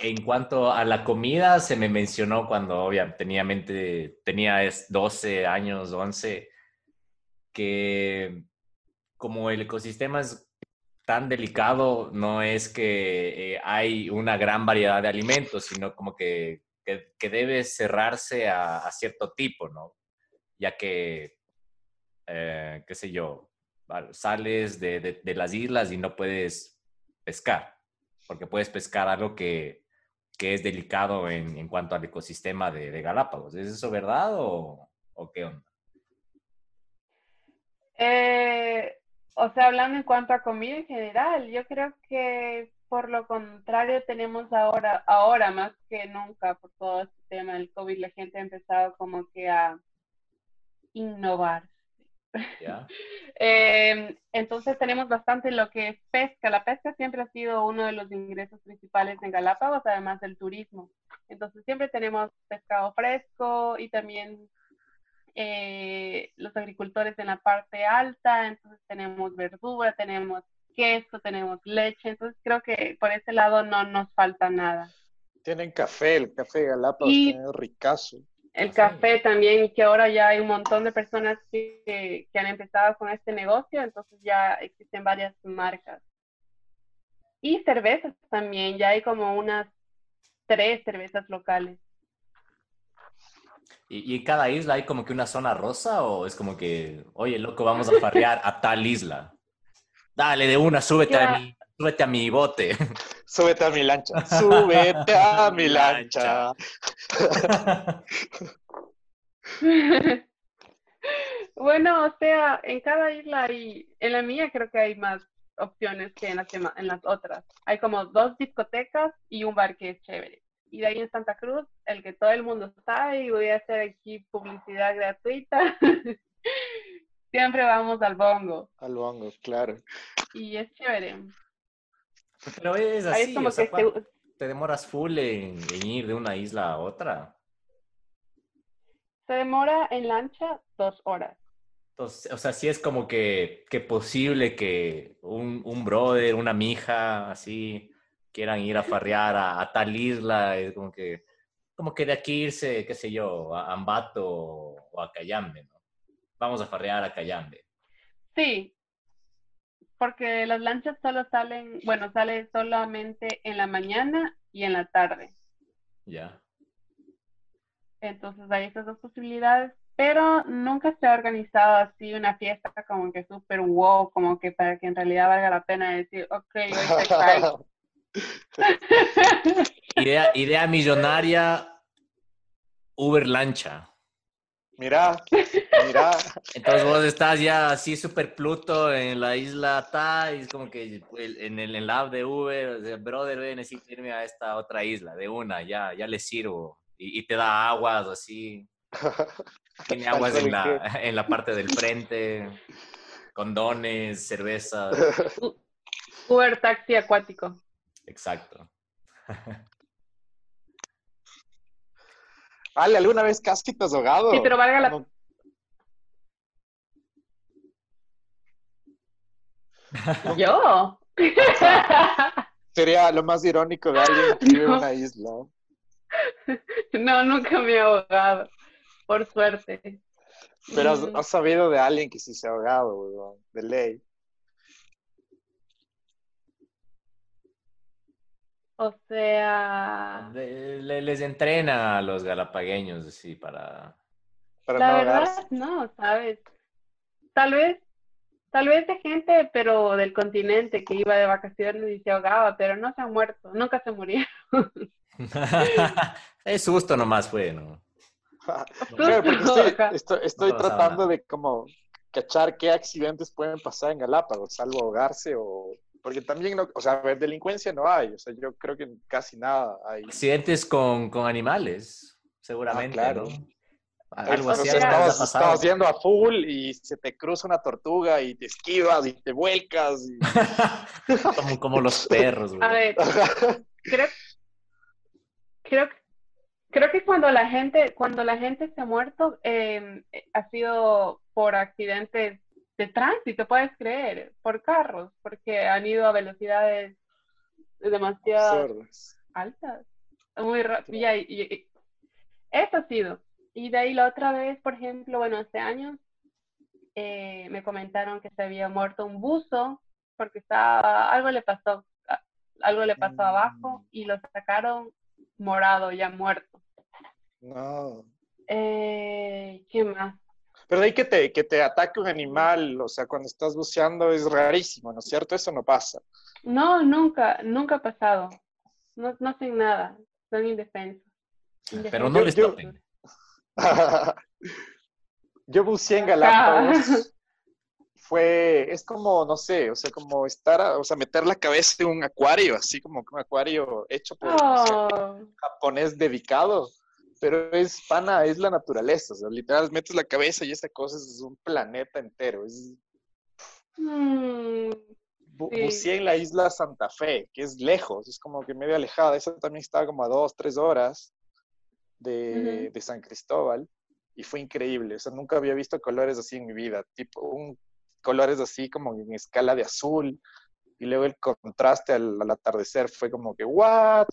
en cuanto a la comida, se me mencionó cuando obviamente tenía mente, tenía es 12 años, 11, que como el ecosistema es tan delicado, no es que eh, hay una gran variedad de alimentos, sino como que, que, debe cerrarse a, cierto tipo, ¿no? Ya que, eh, qué sé yo, sales de, de- las islas y no puedes pescar, porque puedes pescar algo que, que es delicado en, en cuanto al ecosistema de, de Galápagos. ¿Es eso verdad o, o qué onda? Eh, o sea, hablando en cuanto a comida en general, yo creo que por lo contrario tenemos ahora, ahora más que nunca, por todo este tema del COVID, la gente ha empezado como que a innovar. Eh, entonces tenemos bastante lo que es pesca. La pesca siempre ha sido uno de los ingresos principales en Galápagos, además del turismo. Entonces siempre tenemos pescado fresco y también eh, los agricultores en la parte alta, entonces tenemos verdura, tenemos queso, tenemos leche, entonces creo que por ese lado no nos falta nada. Tienen café, el café de Galápagos Y- tiene ricazo. El café también, que ahora ya hay un montón de personas que, que han empezado con este negocio, entonces ya existen varias marcas. Y cervezas también, ya hay como unas tres cervezas locales. ¿Y, y en cada isla hay como que una zona rosa o es como que, oye, loco, vamos a farrear a tal isla? Dale, de una, súbete Ya. a mi, súbete a mi bote. Súbete a mi lancha, súbete a mi lancha. Bueno, o sea, en cada isla hay, en la mía creo que hay más opciones que en las, dema- en las otras. Hay como dos discotecas y un bar que es chévere. Y de ahí en Santa Cruz, el que todo el mundo sabe, y voy a hacer aquí publicidad gratuita. Siempre vamos al bongo Al bongo, claro. y es chévere. Pero es así, es como o sea, que ¿cuánto se- te demoras full en, en ir de una isla a otra? se demora en lancha dos horas. Entonces, o sea, sí es como que, que posible que un, un brother, una mija, así, quieran ir a farrear a, a tal isla, es como que, como que de aquí irse, qué sé yo, a Ambato o a Cayambe, ¿no? Vamos a farrear a Cayambe. Sí, porque las lanchas solo salen, bueno, sale solamente en la mañana y en la tarde. Ya. Entonces hay esas dos posibilidades, pero nunca se ha organizado así una fiesta como que súper wow, como que para que en realidad valga la pena decir, ok, hoy se cae. Idea, idea millonaria, Uber lancha. Mira, mira. Entonces vos estás ya así súper Pluto en la isla Ta, y es como que el- en el, en la app de Uber, o sea, brother, ven, necesito irme a esta otra isla, de una, ya, ya le sirvo. Y, y te da aguas así, tiene aguas en la, en la parte del frente, condones, cerveza, Uber taxi acuático. exacto. Ale, ¿alguna vez casi te has ahogado? Sí, pero valga la- Yo. Sería lo más irónico de alguien que vive en No. una isla. No, nunca me he ahogado, por suerte. Pero has, has sabido de alguien que sí se ha ahogado, weón, de ley. O sea, Le- le- les entrena a los galapagueños, así, para... Para la no verdad, ahogarse. no, ¿sabes? Tal vez, tal vez de gente, pero del continente que iba de vacaciones y se ahogaba, pero no se han muerto, nunca se murieron. es susto nomás fue, ¿no? Claro, porque estoy, estoy, No tratando nada. de como cachar qué accidentes pueden pasar en Galápagos, salvo ahogarse o... Porque también, no, o sea, a ver, delincuencia no hay, o sea, yo creo que casi nada hay. Accidentes con, con animales, seguramente, Ah, claro. ¿no? Algo o así estabas, estabas yendo a full y se te cruza una tortuga y te esquivas y te vuelcas. Y... como, como los perros, güey. A ver, creo, creo, creo que cuando la gente, cuando la gente se ha muerto, eh, ha sido por accidentes de tránsito, puedes creer, por carros, porque han ido a velocidades demasiado altas, muy rápido. Y, ahí- y- y- eso ha sido. Y de ahí la otra vez, por ejemplo, bueno, hace años, eh, me comentaron que se había muerto un buzo porque estaba, algo le pasó, algo le pasó abajo y lo sacaron morado, ya muerto. No. Eh, ¿Qué más? Pero de ahí que te, que te ataque un animal, o sea, cuando estás buceando es rarísimo, ¿no es cierto? Eso no pasa. No, nunca, nunca ha pasado. No, no hacen nada, son indefensos. Pero no les toquen. Yo buceé en Galápagos. Fue, es como, no sé, o sea, como estar, a- o sea, meter la cabeza en un acuario, así como un acuario hecho por no sé, Oh, japonés dedicado. Pero es pana, es la naturaleza, o sea, literal, metes la cabeza y esa cosa es un planeta entero. Es, mm, bu- Sí. buceé en la isla Santa Fe, que es lejos, es como que medio alejada. Esa también estaba como a dos, tres horas de, San Cristóbal y fue increíble. O sea, nunca había visto colores así en mi vida, tipo un, colores así como en escala de azul y luego el contraste al, al atardecer fue como que, ¿what?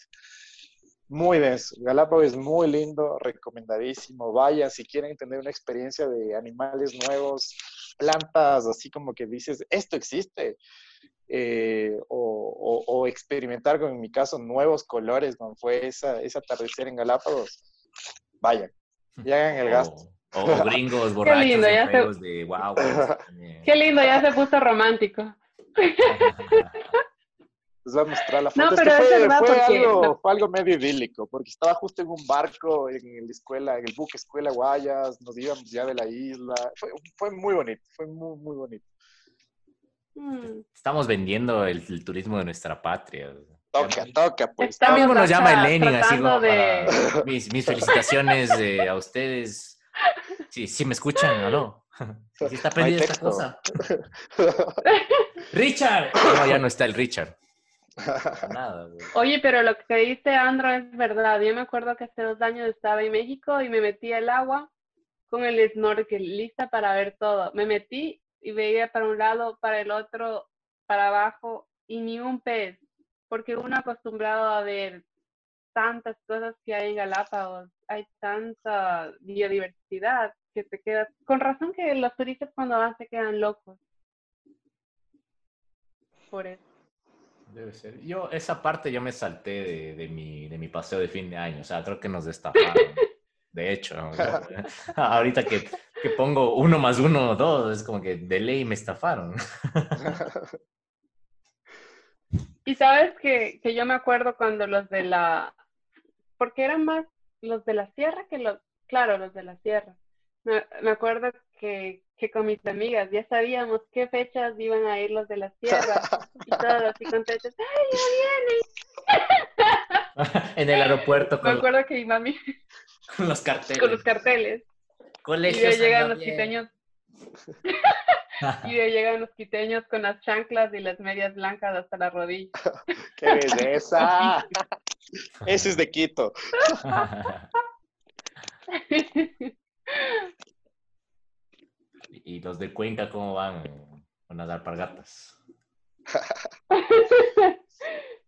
Muy denso. Galápagos es muy lindo, recomendadísimo. Vayan si quieren tener una experiencia de animales nuevos, plantas, así como que dices, esto existe. Eh, o, o- o experimentar con, en mi caso, nuevos colores, como fue esa, ese atardecer en Galápagos. Vayan y hagan el gasto. O, o gringos borrachos lindo, en ya se- de wow. qué lindo, ya se puso romántico. Les voy a mostrar la foto. No, Es que pero es fue, verdad fue porque- algo, fue algo medio idílico, porque estaba justo en un barco en la escuela, en el buque Escuela Guayas, nos íbamos ya de la isla. Fue, fue muy bonito, fue muy, muy bonito. Mm. Estamos vendiendo el, el turismo de nuestra patria. Toca, toca, pues. Estamos También nos llama el Lenin, así como de- para- mis, mis felicitaciones eh, a ustedes. Sí, sí me escuchan, ¿o no? Sí está perdida esta cosa. ¡Richard! No, ya no está el Richard. Nada, güey. Oye, pero lo que dice Andro es verdad. Yo me acuerdo que hace dos años estaba en México y me metí al agua con el snorkel, lista para ver todo. Me metí y veía para un lado, para el otro, para abajo y ni un pez, porque uno acostumbrado a ver tantas cosas que hay en Galápagos, hay tanta biodiversidad que te quedas. Con razón que los turistas cuando van se quedan locos. Por eso. Debe ser. Yo, esa parte yo me salté de, de mi, de mi paseo de fin de año. O sea, creo que nos destaparon. De hecho, ¿no? ahorita que, que pongo uno más uno, dos, es como que de ley me estafaron. Y sabes que, que yo me acuerdo cuando los de la, porque eran más los de la sierra que los, claro, los de la sierra. Me, me acuerdo que, que con mis amigas ya sabíamos qué fechas iban a ir los de la sierra y todos así contentos. ¡Ay, en el aeropuerto Me acuerdo que mi mami con los carteles. con los carteles y Colegios de llegan anda los quiteños y de llegan los quiteños con las chanclas y las medias blancas hasta la rodilla. ¡Qué belleza! Ese es de Quito. y los de Cuenca, ¿cómo van con las alpargatas?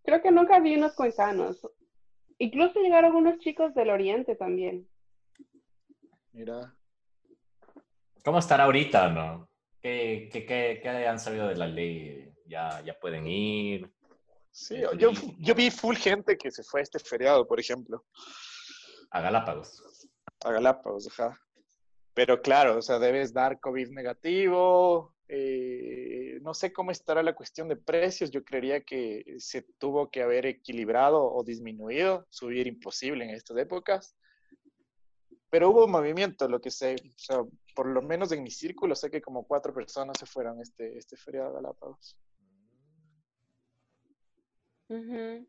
Creo que nunca vi unos cuencanos. Incluso llegaron unos chicos del oriente también. Mira. ¿Cómo estará ahorita, no? ¿Qué, qué, qué, qué han sabido de la ley? ¿Ya, ya pueden ir? Sí, yo, yo vi full gente que se fue a este feriado, por ejemplo, A Galápagos. a Galápagos, ajá. Pero claro, o sea, debes dar COVID negativo. eh, no sé cómo estará la cuestión de precios. Yo creería que se tuvo que haber equilibrado o disminuido. Subir imposible en estas épocas. Pero hubo movimiento, lo que sé. O sea, por lo menos en mi círculo sé que como cuatro personas se fueron este, este feriado a Galápagos. Ujú.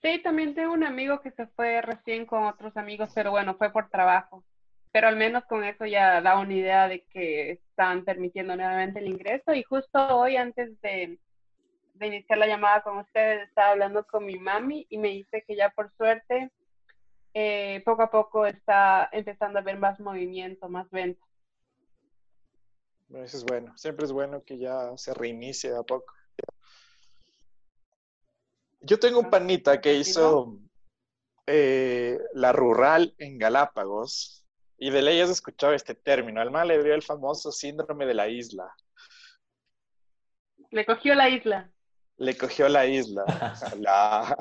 Sí, también tengo un amigo que se fue recién con otros amigos, pero bueno, fue por trabajo. Pero al menos con eso ya da una idea de que están permitiendo nuevamente el ingreso. Y justo hoy, antes de, de iniciar la llamada con ustedes, estaba hablando con mi mami y me dice que ya por suerte, eh, poco a poco está empezando a haber más movimiento, más venta. Bueno, Eso es bueno. Siempre es bueno que ya se reinicie a poco. Yo tengo un panita que hizo eh, la rural en Galápagos y de ley has escuchado este término. Al mal le dio el famoso síndrome de la isla. Le cogió la isla. Le cogió la isla. La-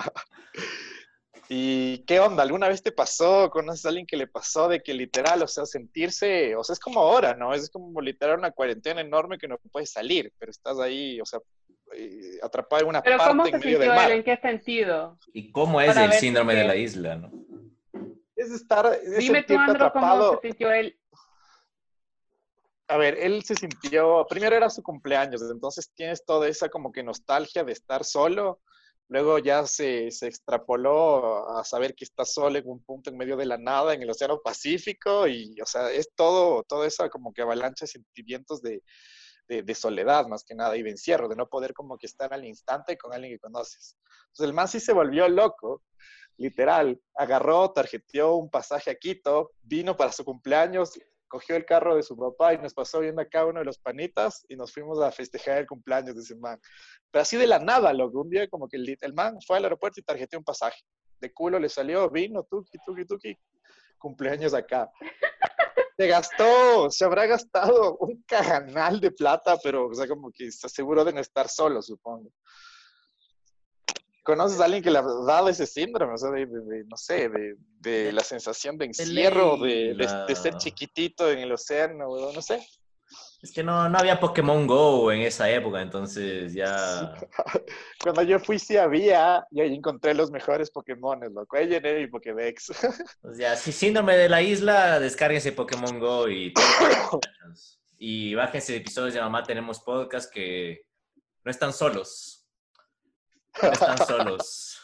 ¿Y qué onda? ¿Alguna vez te pasó, conoces a alguien que le pasó de que literal, o sea, sentirse, o sea, es como ahora, ¿no? Es como literal una cuarentena enorme que no puedes salir, pero estás ahí, o sea, eh, atrapado en una Pero ¿cómo parte se en medio del sintió él? mar. ¿En qué sentido? ¿Y cómo es Para el síndrome qué- de la isla, no? Es estar, es Dime tú, Andro, cómo atrapado. se sintió él. A ver, él se sintió, primero era su cumpleaños, entonces tienes toda esa como que nostalgia de estar solo, luego ya se, se extrapoló a saber que está solo en un punto en medio de la nada, en el Océano Pacífico, y o sea, es todo, toda esa como que avalancha sentimientos de, de, de soledad más que nada y de encierro, de no poder como que estar al instante con alguien que conoces. Entonces el man sí se volvió loco, literal, agarró, tarjeteó un pasaje a Quito, vino para su cumpleaños, cogió el carro de su papá y nos pasó viendo acá uno de los panitas y nos fuimos a festejar el cumpleaños de ese man. Pero así de la nada, loco. Un día como que el, el man fue al aeropuerto y tarjeteó un pasaje. De culo le salió, vino, tuki, tuki, tuki, cumpleaños acá. Se gastó, se habrá gastado un cajanal de plata, pero o sea, como que se aseguró de no estar solo, supongo. ¿Conoces a alguien que le ha dado ese síndrome? O sea, de, de- de, no sé, de, de la sensación de encierro, de, ley, de- de ser chiquitito en el océano, weón, no sé. Es que no, no había Pokémon Go en esa época, entonces ya... Cuando yo fui sí había, y ahí encontré los mejores Pokémones, loco. Ahí llené mi Pokédex. O sea, si síndrome de la isla, descárguense Pokémon Go y... y bájense episodios de Mamá Tenemos Podcast que no están solos. No están solos.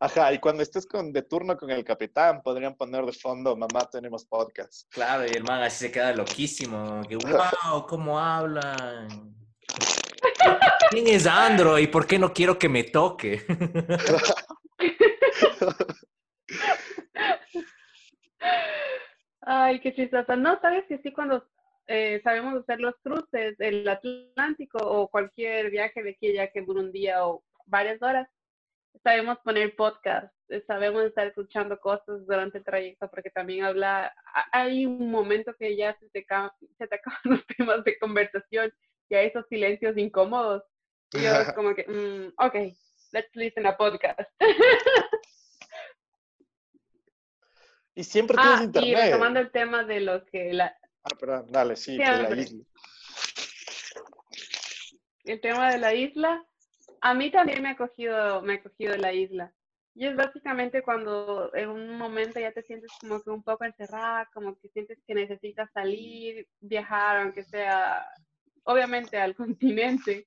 Ajá, y cuando estés con, de turno con el capitán, podrían poner de fondo, mamá, tenemos podcast. Claro, y el man así se queda loquísimo. Que, wow, ¿cómo hablan? ¿Quién es Andro y por qué no quiero que me toque? Ay, qué chistoso. No, sabes que sí, cuando eh, sabemos hacer los cruces, el Atlántico o cualquier viaje de aquí ya que dura un día o varias horas, sabemos poner podcast, eh, sabemos estar escuchando cosas durante el trayecto porque también habla, ha- hay un momento que ya se te, se te acaban los temas de conversación y hay esos silencios incómodos. Y yo es como que, mm, ok, let's listen a podcast. Y siempre tienes Ah, y internet. retomando el tema de lo que la, Ah, perdón, dale, sí, de la isla. el tema de la isla, a mí también me ha cogido, me ha cogido la isla. Y es básicamente cuando en un momento ya te sientes como que un poco encerrada, como que sientes que necesitas salir, viajar, aunque sea, obviamente, al continente,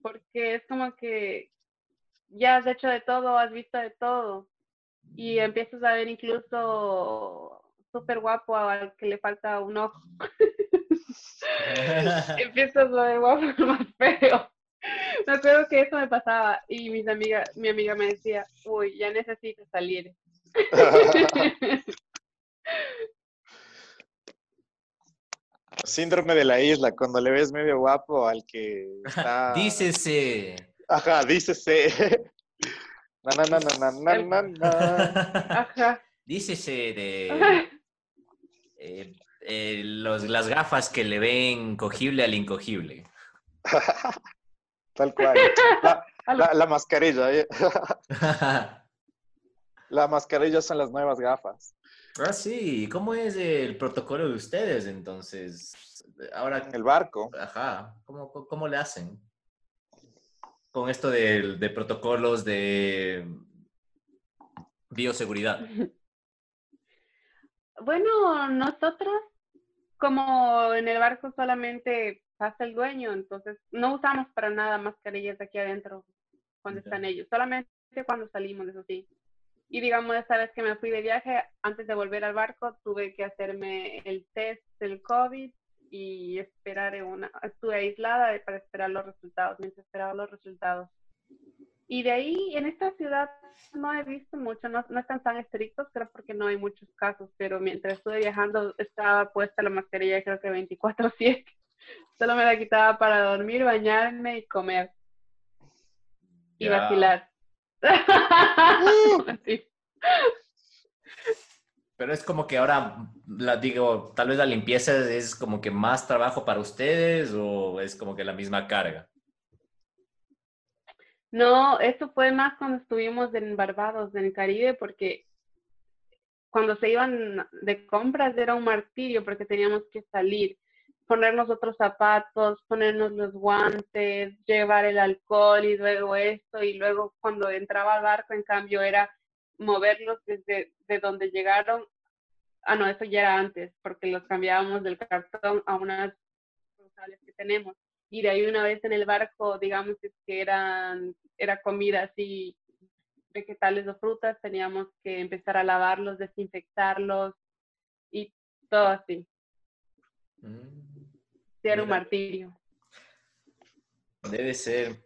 porque es como que ya has hecho de todo, has visto de todo, y empiezas a ver incluso súper guapo al que le falta un ojo. empiezas a ver guapo más feo. Me acuerdo que eso me pasaba y mis amigas, mi amiga me decía, uy, ya necesito salir. Síndrome de la isla, cuando le ves medio guapo al que está... Dícese. Ajá, dícese. Na, na, na, na, na, na, na, na. Ajá. Dícese de eh, eh, los- las gafas que le ven cogible al incogible. Tal cual. La, la- la mascarilla. ¿eh? La mascarilla son las nuevas gafas. ah, sí. ¿Cómo es el protocolo de ustedes entonces? Ahora, En el barco. ajá. ¿Cómo, cómo- cómo le hacen? Con esto de, de protocolos de bioseguridad. Bueno, nosotros, como en el barco solamente pasa el dueño, entonces no usamos para nada mascarillas aquí adentro cuando están ellos, solamente cuando salimos, eso sí. Y digamos, esta vez que me fui de viaje, antes de volver al barco, tuve que hacerme el test del COVID y esperar una, estuve aislada para esperar los resultados, mientras esperaba los resultados. Y de ahí, en esta ciudad, no he visto mucho, no, no están tan estrictos, creo porque no hay muchos casos, pero mientras estuve viajando estaba puesta la mascarilla creo que 24/7. Solo me la quitaba para dormir, bañarme y comer. Y vacilar. Sí. Pero es como que ahora, la digo, tal vez la limpieza es como que más trabajo para ustedes o es como que la misma carga. No, eso fue más cuando estuvimos en Barbados, en el Caribe, porque cuando se iban de compras era un martirio porque teníamos que salir, ponernos otros zapatos, ponernos los guantes, llevar el alcohol y luego esto, y luego cuando entraba al barco, en cambio, era moverlos desde de donde llegaron. Ah, no, eso ya era antes, porque los cambiábamos del cartón a unas que tenemos. Y de ahí una vez en el barco, digamos que eran, era comida así, vegetales o frutas, teníamos que empezar a lavarlos, desinfectarlos y todo así. Mm. Era un martirio. Debe ser.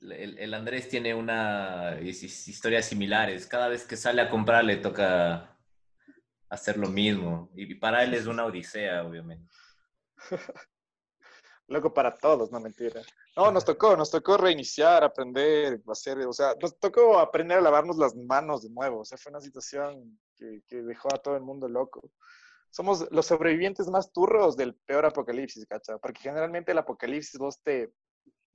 El, el, Andrés tiene una historias similares. Cada vez que sale a comprar le toca hacer lo mismo. Y para él es una odisea, obviamente. Loco para todos, no mentira. No, nos tocó, nos tocó reiniciar, aprender, hacer, o sea, nos tocó aprender a lavarnos las manos de nuevo. O sea, fue una situación que, que dejó a todo el mundo loco. Somos los sobrevivientes más turros del peor apocalipsis, ¿cacha? Porque generalmente el apocalipsis vos te,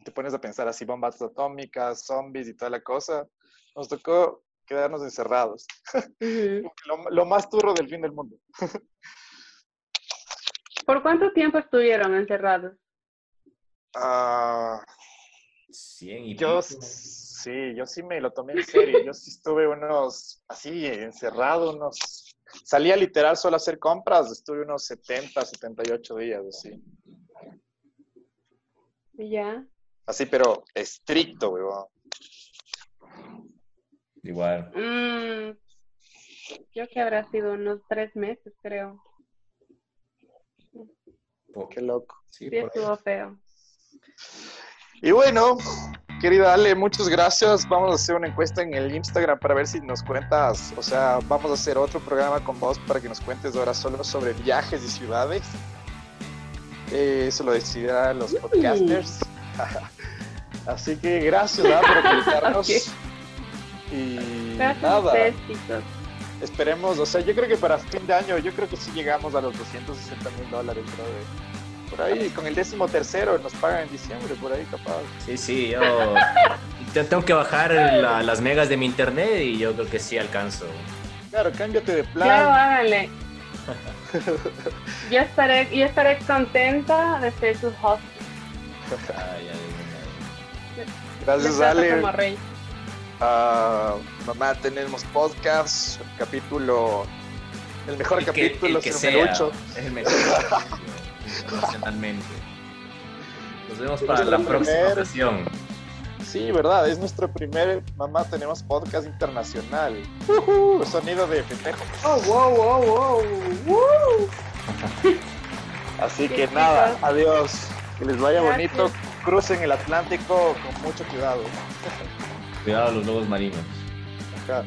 te pones a pensar así, bombas atómicas, zombies y toda la cosa. Nos tocó quedarnos encerrados. lo, lo, más turro del fin del mundo. ¿Por cuánto tiempo estuvieron encerrados? Ah, y yo sí, yo sí me lo tomé en serio. Yo sí estuve unos, así, encerrado, unos... Salía literal solo a hacer compras, estuve unos 70, 78 días, así. Ya. Así, pero estricto, weón. Igual. Mm, yo que habrá sido unos tres meses, creo. Qué loco. Sí, estuvo feo. Y bueno, querida Ale, muchas gracias. Vamos a hacer una encuesta en el Instagram para ver si nos cuentas, o sea, vamos a hacer otro programa con vos para que nos cuentes ahora solo sobre viajes y ciudades. Eh, eso lo decidirán los podcasters. Así que gracias por comentarnos. Y nada. Esperemos, o sea, yo creo que para fin de año, yo creo que sí llegamos a los 260 mil dólares, Por ahí, con el décimo tercero nos pagan en diciembre, por ahí capaz. Sí, sí, yo, tengo que bajar las megas de mi internet y yo creo que sí alcanzo. Claro, cámbiate de plan. Claro, háganle. yo, estaré, yo estaré contenta de ser su host. Gracias, Ale. Uh, mamá, tenemos podcast, capítulo, el mejor capítulo, el que sea, es el mejor internacionalmente. Nos vemos para la próxima sesión. Sí, verdad, es nuestro primer Mamá Tenemos Podcast Internacional. Uh Sonido de festejo. Oh, wow, wow, wow. Así que nada, adiós. Que les vaya bonito. Crucen el Atlántico con mucho cuidado. Cuidado a los lobos marinos. Acá.